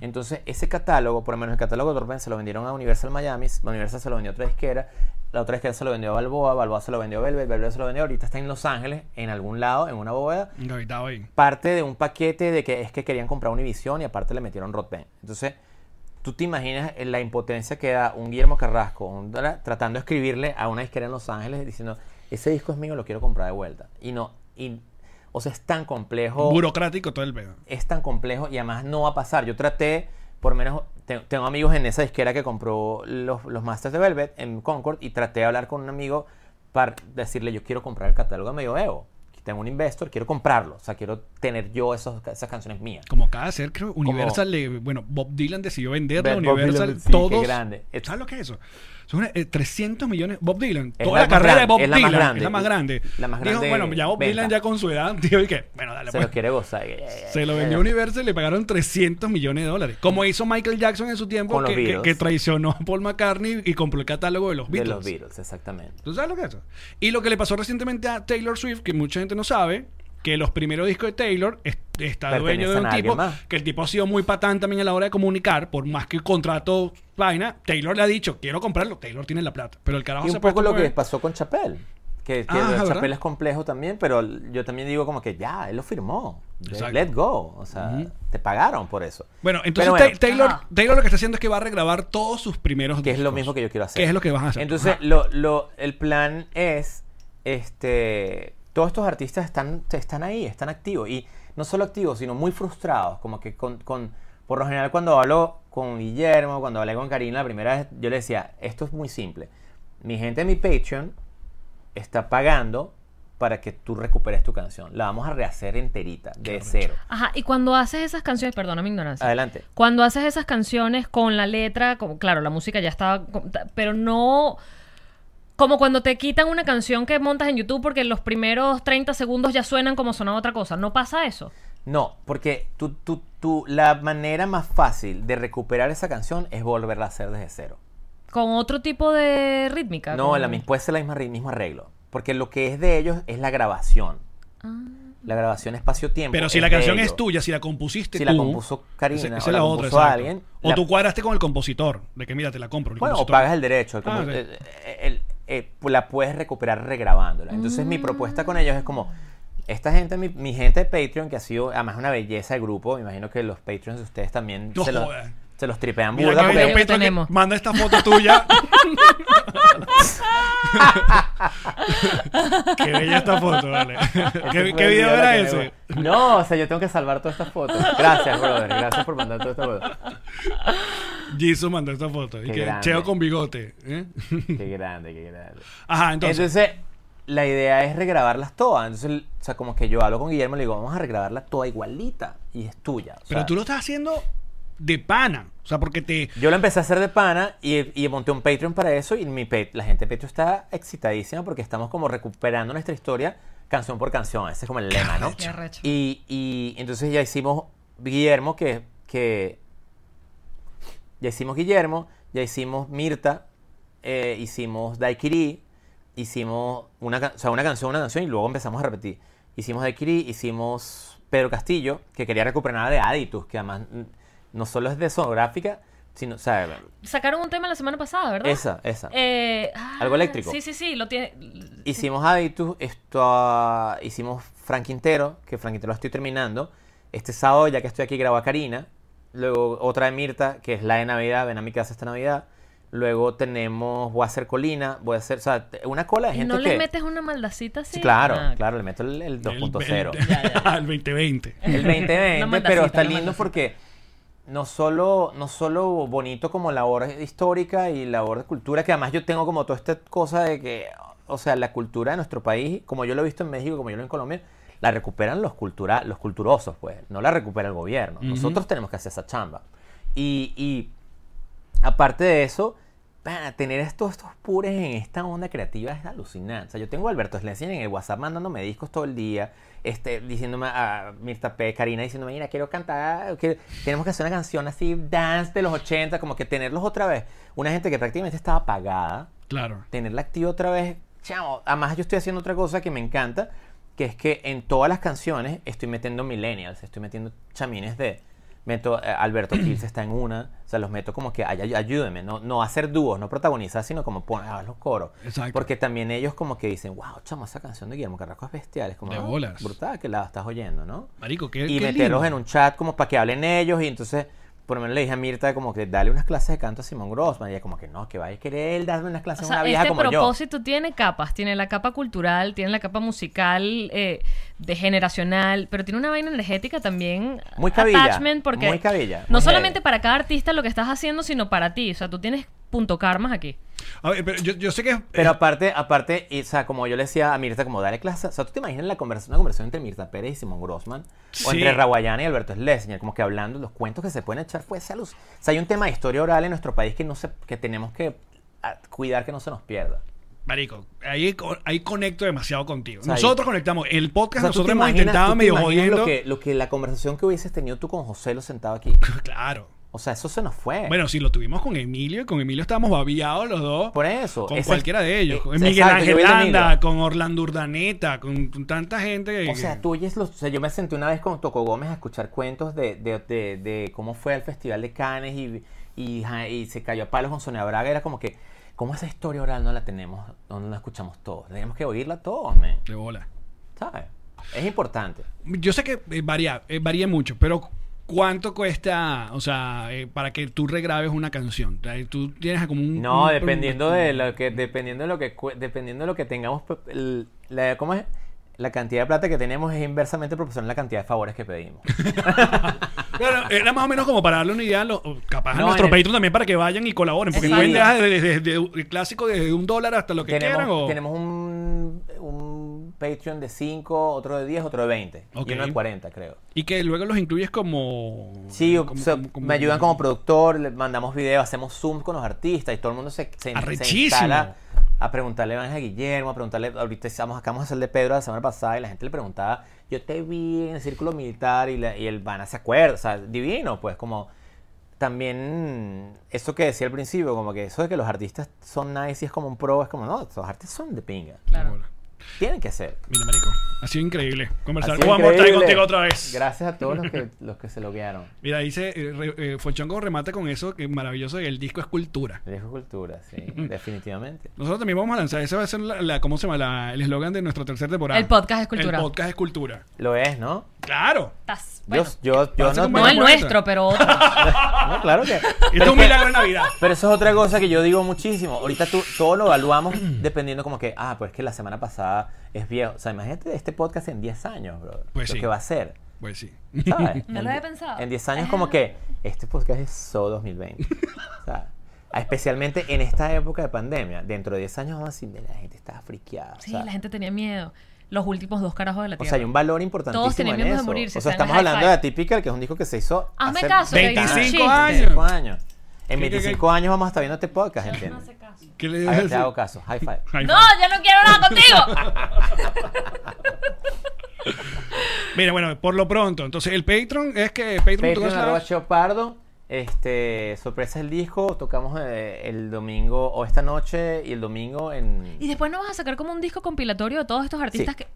Entonces, ese catálogo, por lo menos el catálogo de Orben, se lo vendieron a Universal Miami, Universal se lo vendió a otra disquera, la otra disquera se lo vendió a Balboa, Balboa se lo vendió a Velvet, Velvet se lo vendió, ahorita está en Los Ángeles, en algún lado, en una bóveda, ahí. parte de un paquete de que es que querían comprar Univision y aparte le metieron Rod Band. Entonces, tú te imaginas la impotencia que da un Guillermo Carrasco un- tratando de escribirle a una disquera en Los Ángeles diciendo, ese disco es mío, lo quiero comprar de vuelta. Y no, y, o sea, es tan complejo Burocrático todo el pedo. es tan complejo y además no va a pasar. Yo traté, por menos, te- tengo amigos en esa disquera que compró los, los Masters de Velvet en Concord y traté de hablar con un amigo para decirle, yo quiero comprar el catálogo de Medioevo. Tengo un investor, quiero comprarlo. O sea, quiero tener yo esos, esas canciones mías. Como cada ser, creo, Universal, le- bueno, Bob Dylan decidió venderle a Bob Universal Dylan, sí, qué todos. grande. ¿Sabes lo que es eso? Son eh, 300 millones. Bob Dylan, Es toda la la, carrera grande, de Bob es la más Dylan grande. es la más grande. La más Dijo, grande bueno, ya Bob venta. Dylan ya con su edad, dijo, ¿y qué? Bueno, dale, Se pues. lo quiere gozar. Se lo vendió a Universal y le pagaron 300 millones de dólares. Como hizo Michael Jackson en su tiempo, que, que- que traicionó a Paul McCartney y compró el catálogo de los De Beatles. los Beatles, exactamente. ¿Tú sabes lo que es eso? Y lo que le pasó recientemente a Taylor Swift, que mucha gente no sabe, que los primeros discos de Taylor es- está dueño de un tipo más. que el tipo ha sido muy patán también a la hora de comunicar, por más que el contrato vaina, Taylor le ha dicho, quiero comprarlo, Taylor tiene la plata, pero el carajo Y se un ha puesto poco lo que pasó con Chapel. Que, que Ah, es complejo también, pero yo también digo como que ya, él lo firmó. Exacto. Let go. O sea, te pagaron por eso. Bueno, entonces bueno, Taylor, Ajá. Taylor lo que está haciendo es que va a regrabar todos sus primeros que es lo mismo que yo quiero hacer. ¿Qué es lo que vas a hacer? Entonces, lo, lo- el plan es, este, todos estos artistas están, están ahí, están activos. Y no solo activos, sino muy frustrados. Como que con, con- por lo general cuando hablo con Guillermo, cuando hablé con Karina la primera vez, yo le decía, esto es muy simple. Mi gente de mi Patreon está pagando para que tú recuperes tu canción. La vamos a rehacer enterita, de cero. Ajá, y cuando haces esas canciones, perdona mi ignorancia. Adelante. Cuando haces esas canciones con la letra, como, claro, la música ya estaba, pero no como cuando te quitan una canción que montas en YouTube porque los primeros 30 segundos ya suenan como sonaba otra cosa. ¿No pasa eso? No, porque tú, tú, tú- la manera más fácil de recuperar esa canción es volverla a hacer desde cero. Con otro tipo de rítmica. No, la, puede ser la misma, ri- mismo arreglo. Porque lo que es de ellos es la grabación. Ah. La grabación espacio-tiempo. Pero si es la canción es tuya, si la compusiste Si tú... la compuso Karina esa- o esa la la otra, compuso exacto. alguien, O la- tú cuadraste con el compositor, de que mira, te la compro. el Bueno, o pagas el derecho. el Ah, eh, eh, el- eh, pues la puedes recuperar regrabándola. Entonces mi propuesta con ellos es como, esta gente, mi, mi gente de Patreon, que ha sido además una belleza de grupo, me imagino que los Patreons de ustedes también No se, lo- jodas. se los tripean Mira burda. que porque- tenemos. manda esta foto tuya. qué bella esta foto, vale. ¿Qué, video era me gustó. No, o sea, yo tengo que salvar todas estas fotos. Gracias, brother. Gracias por mandar todas estas fotos. Jisoo mandó esta foto. Y que. Cheo con bigote. ¿eh? Qué grande, qué grande. Ajá, entonces. Entonces, la idea es regrabarlas todas. Entonces, o sea, como que yo hablo con Guillermo y le digo, vamos a regrabarla toda igualita. Y es tuya. O pero tú lo estás haciendo de pana. O sea, porque te. Yo lo empecé a hacer de pana y, y monté un Patreon para eso y mi la gente de Patreon está excitadísima porque estamos como recuperando nuestra historia canción por canción. Ese es como el lema, ¿no? Y, y entonces ya hicimos Guillermo, que, que ya hicimos Guillermo, ya hicimos Mirta, eh, hicimos Daiquiri, hicimos una, o sea, una canción, una canción y luego empezamos a repetir. Hicimos Daiquiri, hicimos Pedro Castillo, que quería recuperar nada de Aditus, que además no solo es de sonográfica, sino, o sea, Sacaron un tema la semana pasada, ¿verdad? esa, esa. Eh, ah, Algo eléctrico. Sí, sí, sí, lo tiene. Hicimos Aditus, esto, ah, hicimos Frank Quintero, que Frank Quintero lo estoy terminando. Este sábado, ya que estoy aquí, grabo a Karina. Luego otra de Mirta, que es la de Navidad, ven a mi casa esta Navidad. Luego tenemos, voy a hacer Colina, voy a hacer, o sea, una cola de ¿Y gente no que... le metes una maldacita así? Sí, claro, Ah, claro, le meto el, el 2.0. El, el 2020. El 2020, Una maldacita, pero está lindo porque no solo, no solo bonito como labor histórica y labor de cultura, que además yo tengo como toda esta cosa de que, o sea, la cultura de nuestro país, como yo lo he visto en México, como yo lo he en Colombia, la recuperan los, cultura, los culturosos, pues, no la recupera el gobierno. Nosotros tenemos que hacer esa chamba. Y, y aparte de eso, para tener estos, estos pures en esta onda creativa es alucinante. O sea, yo tengo a Alberto Slesing en el WhatsApp mandándome discos todo el día, este, diciéndome a Mirta P, Karina diciéndome, mira, quiero cantar, que tenemos que hacer una canción así, dance de los 80, como que tenerlos otra vez. Una gente que prácticamente estaba apagada, Claro. tenerla activa otra vez, chao. Además, yo estoy haciendo otra cosa que me encanta, que es que en todas las canciones estoy metiendo millennials, estoy metiendo chamines de. Meto, eh, Alberto Kills está en una, o sea, los meto como que ay, ay, ayúdenme, no, no hacer dúos, no protagonizar, sino como poner a los coros. Exacto. Porque también ellos como que dicen, wow, chamo, esa canción de Guillermo Carrasco es bestial, es como De "Ah, bolas. brutal que la estás oyendo, ¿no? Marico, qué, y qué meterlos lindo. en un chat como para que hablen ellos y entonces por lo menos le dije a Mirta como que dale unas clases de canto a Simón Grossman y ella como que no, que vaya a querer él darme unas O clases a sea, una vieja este como yo. propósito tiene capas. Tiene la capa cultural, tiene la capa musical, eh, de generacional, pero tiene una vaina energética también. Muy cabilla, Attachment, porque muy cabilla, No solamente para cada artista lo que estás haciendo, sino para ti. O sea, tú tienes punto karmas aquí. A ver, pero yo, yo sé que. Pero eh, aparte, aparte, y, o sea, como yo le decía a Mirta, como dale clase, o sea, tú te imaginas la conversación, una conversación entre Mirta Pérez y Simón Grossman, o Sí. entre Raguayana y Alberto Schlesinger, como que hablando, los cuentos que se pueden echar fue esa luz. O sea, hay un tema de historia oral en nuestro país que no se, que tenemos que ah, cuidar que no se nos pierda. Marico, ahí, ahí conecto demasiado contigo. O sea, Nosotros conectamos. El O podcast sea, nosotros hemos imaginas- intentado medio jodiendo. Lo que, lo que la conversación que hubieses tenido tú con José lo sentado aquí. Claro. O sea, eso se nos fue. Bueno, si lo tuvimos con Emilio, y con Emilio estábamos babiados los dos. Por eso. Con cualquiera de ellos. eh, Miguel exacto, yo Ángel vi el de Landa, Emilio. con Orlando Urdaneta, con, con tanta gente. que- O sea, tú oyes los. O sea, yo me senté una vez con Toco Gómez a escuchar cuentos de, de, de, de cómo fue el Festival de Cannes y, y se cayó a palos con Sonia Braga. Era como que, ¿cómo esa historia oral no la tenemos, no la escuchamos todos? Tenemos que oírla todos, man. De bola. ¿Sabes? Es importante. Yo sé que eh, varía, eh, varía mucho, pero ¿cuánto cuesta, o sea, eh, para que tú regrabes una canción? Tú tienes como un... No, un- dependiendo de lo que, dependiendo de lo que, dependiendo de lo que tengamos, el- la, ¿cómo es? La cantidad de plata que tenemos es inversamente proporcional a la cantidad de favores que pedimos. Bueno, era más o menos como para darle una idea, a lo- capaz a No, nuestro en el- Patreon también para que vayan y colaboren, porque pueden dejar desde el clásico desde un dólar hasta lo que quieran. O... tenemos un, un Patreon de 5, otro de 10, otro de 20. Ok. Y uno de 40, creo. Y que luego los incluyes como... Sí, o como- sea, como- como- me ayudan como productor, le mandamos videos, hacemos Zoom con los artistas y todo el mundo se, se, instala a preguntarle a Ángel Guillermo, a preguntarle, ahorita estamos, acabamos de hacer de Pedro la semana pasada y la gente le preguntaba, yo te vi en el círculo militar y, la- y el Vana se acuerda, o sea, divino, pues como también eso que decía al principio, como que eso de que los artistas son nice y es como un pro, es como, no, los artistas son de pinga, Claro. Tienen que ser. Mira, marico, ha sido increíble conversar con Amor increíble. contigo otra vez. Gracias a todos los que, los que se loguearon. Mira, dice, eh, re- eh, Fochongo remata con eso, que maravilloso, el disco es cultura. Viejo cultura, sí, definitivamente. Nosotros también vamos a lanzar, ese va a ser la, la- ¿cómo se llama? La- el eslogan de nuestra tercera temporada. El podcast es cultura. El podcast es cultura. Lo es, ¿no? Claro. Estás- Yo, bueno, yo, yo Parece no, no el nuestro, pero otro. no, claro que. Esto Pero, es un milagro de Navidad. pero eso es otra cosa que yo digo muchísimo. Ahorita tú, todo lo evaluamos dependiendo como que, ah, pues es que la semana pasada es viejo. O sea, imagínate este podcast en 10 años, bro. Pues lo sí. que va a ser. Pues sí. ¿Sabes? No En lo había pensado. En 10 años como que este podcast es so 2020. o sea, especialmente en esta época de pandemia. Dentro de 10 años vamos a decir, "Mira, la gente está friqueada. Sí, o sea, la gente tenía miedo. Los últimos dos carajos de la O tierra. sea, hay un valor importantísimo Todos tenían en miedo de eso. morirse, O sea, estamos hablando de Atypical, que es un disco que se hizo Hazme hace caso, que 25 sí. años. 25 años. En ¿Qué, qué, 25 años vamos a estar viendo este podcast, No ¿entiendes? hace caso. ¿Qué le A debes ver, te hago caso. High five. High No, five. ya no quiero nada contigo. Mira, bueno, por lo pronto, entonces el Patreon es que Patreon, Patreon Cheopardo. Este, sorpresa el disco. Tocamos eh, el domingo o esta noche y el domingo en Y después nos vas a sacar como un disco compilatorio de todos estos artistas Sí. que.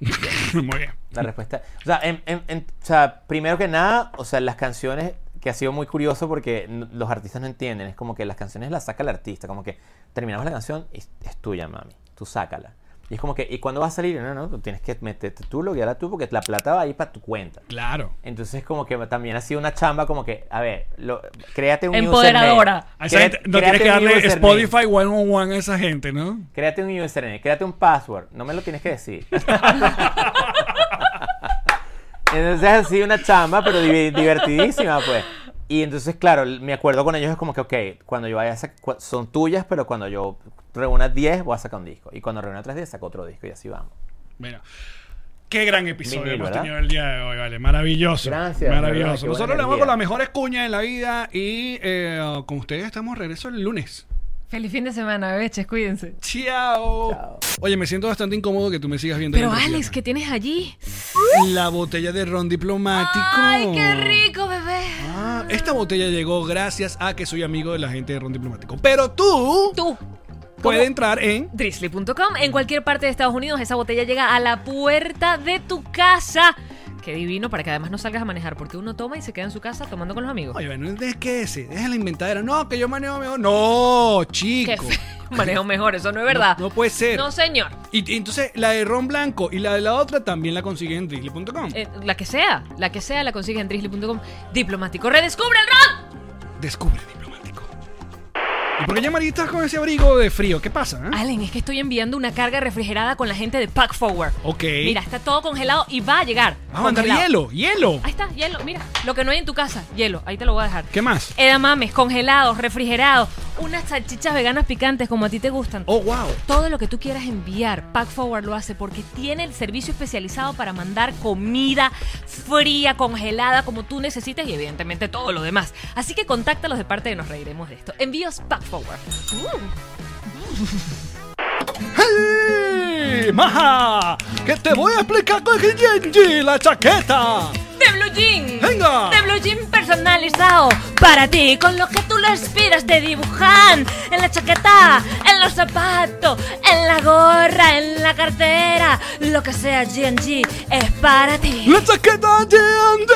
Muy bien. la respuesta. O sea, en- en- en- o sea, primero que nada, o sea, las canciones que ha sido muy curioso porque los artistas no entienden. Es como que las canciones las saca el artista. Como que terminamos la canción y es, es tuya, mami. Tú sácala. Y es como que, ¿y cuándo va a salir? No, no, tú tienes que meterte tú, loguearla tú, porque la plata va a ir para tu cuenta. Claro. Entonces, como que también ha sido una chamba, como que, a ver, lo, créate un Empoderadora. A esa gente no tienes que darle username. Spotify one on one a esa gente, ¿no? Créate un username, créate un password. No me lo tienes que decir. entonces ha sido una chamba, pero divertidísima, pues. Y entonces, claro, me acuerdo con ellos es como que, ok, cuando yo vaya a cu- son tuyas, pero cuando yo reúna 10, voy a sacar un disco. Y cuando reúna 3 10, saco otro disco y así vamos. Mira. Qué gran episodio hemos ¿verdad? tenido el día de hoy, vale. Maravilloso. Gracias. Maravilloso. Nosotros le vamos con las mejores cuñas de la vida y eh, con ustedes estamos de regreso el lunes. Feliz fin de semana, beches, cuídense. Chao. Oye, me siento bastante incómodo que tú me sigas viendo. Pero Alex. ¿qué tienes allí? La botella de ron diplomático. ¡Ay, qué rico, bebé! Ah, esta botella llegó gracias a que soy amigo de la gente de ron diplomático. Pero tú Tú. Puedes ¿Cómo? entrar en Drizzly.com. En cualquier parte de Estados Unidos, esa botella llega a la puerta de tu casa. Qué divino para que además no salgas a manejar, porque uno toma y se queda en su casa tomando con los amigos. Oye, bueno, ¿de qué ese? Deja la inventadera. No, que yo manejo mejor. No, chico. Manejo mejor, eso no es verdad. No, no puede ser. No, señor. Y, y entonces la de ron blanco y la de la otra también la consiguen en drizzly.com. Eh, la que sea, la que sea, la consigues en drizzly.com. Diplomático, redescubre el ron. ¿Y por qué ya María estás con ese abrigo de frío? ¿Qué pasa? eh? Allen, es que estoy enviando una carga refrigerada con la gente de Pack Forward. Ok. Mira, está todo congelado y va a llegar. Vamos a mandar Congelado. hielo, hielo. Ahí está, hielo. Mira, lo que no hay en tu casa, hielo. Ahí te lo voy a dejar. ¿Qué más? Edamames, congelados, refrigerados, unas salchichas veganas picantes como a ti te gustan. Oh, wow. Todo lo que tú quieras enviar, Pack Forward lo hace porque tiene el servicio especializado para mandar comida fría, congelada, como tú necesites y evidentemente todo lo demás. Así que contáctalos de parte de Nos Reiremos de esto. Envíos Pack Forward. ¡Hey! ¡Maja! ¡Que te voy a explicar con Genji la chaqueta! De Blue Jean. ¡Venga! De Blue Jean personalizado para ti, con lo que tú lo inspiras de dibujar en la chaqueta, en los zapatos, en la gorra, en la cartera, lo que sea G&G es para ti. La chaqueta G&G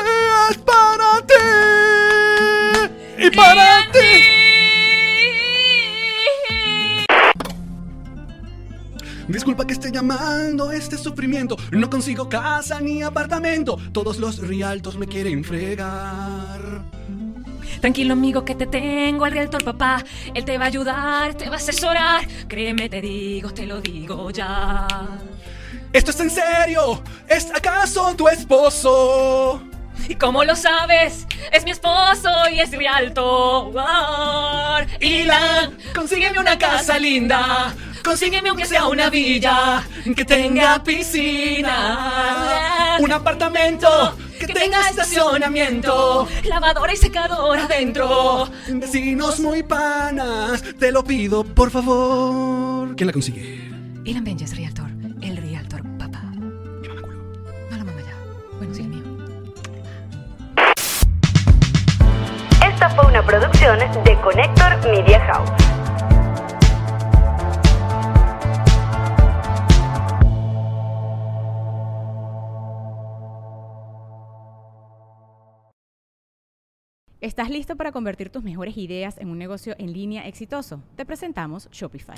es para ti. Y para ti. Disculpa que esté llamando este sufrimiento. No consigo casa ni apartamento. Todos los rialtos me quieren fregar. Tranquilo amigo que te tengo al realtor papá, él te va a ayudar, te va a asesorar, créeme te digo, te lo digo ya. ¿Esto es en serio? ¿Es acaso tu esposo? ¿Y cómo lo sabes? Es mi esposo y es realtor. Ilan, consígueme una casa linda. Consígueme aunque sea una villa que tenga piscina, un apartamento que tenga estacionamiento, lavadora y secadora adentro. vecinos muy panas. Te lo pido, por favor. ¿Quién la consigue? Ilan Benjes, Realtor Esta fue una producción de Connector Media House. ¿Estás listo para convertir tus mejores ideas en un negocio en línea exitoso? Te presentamos Shopify.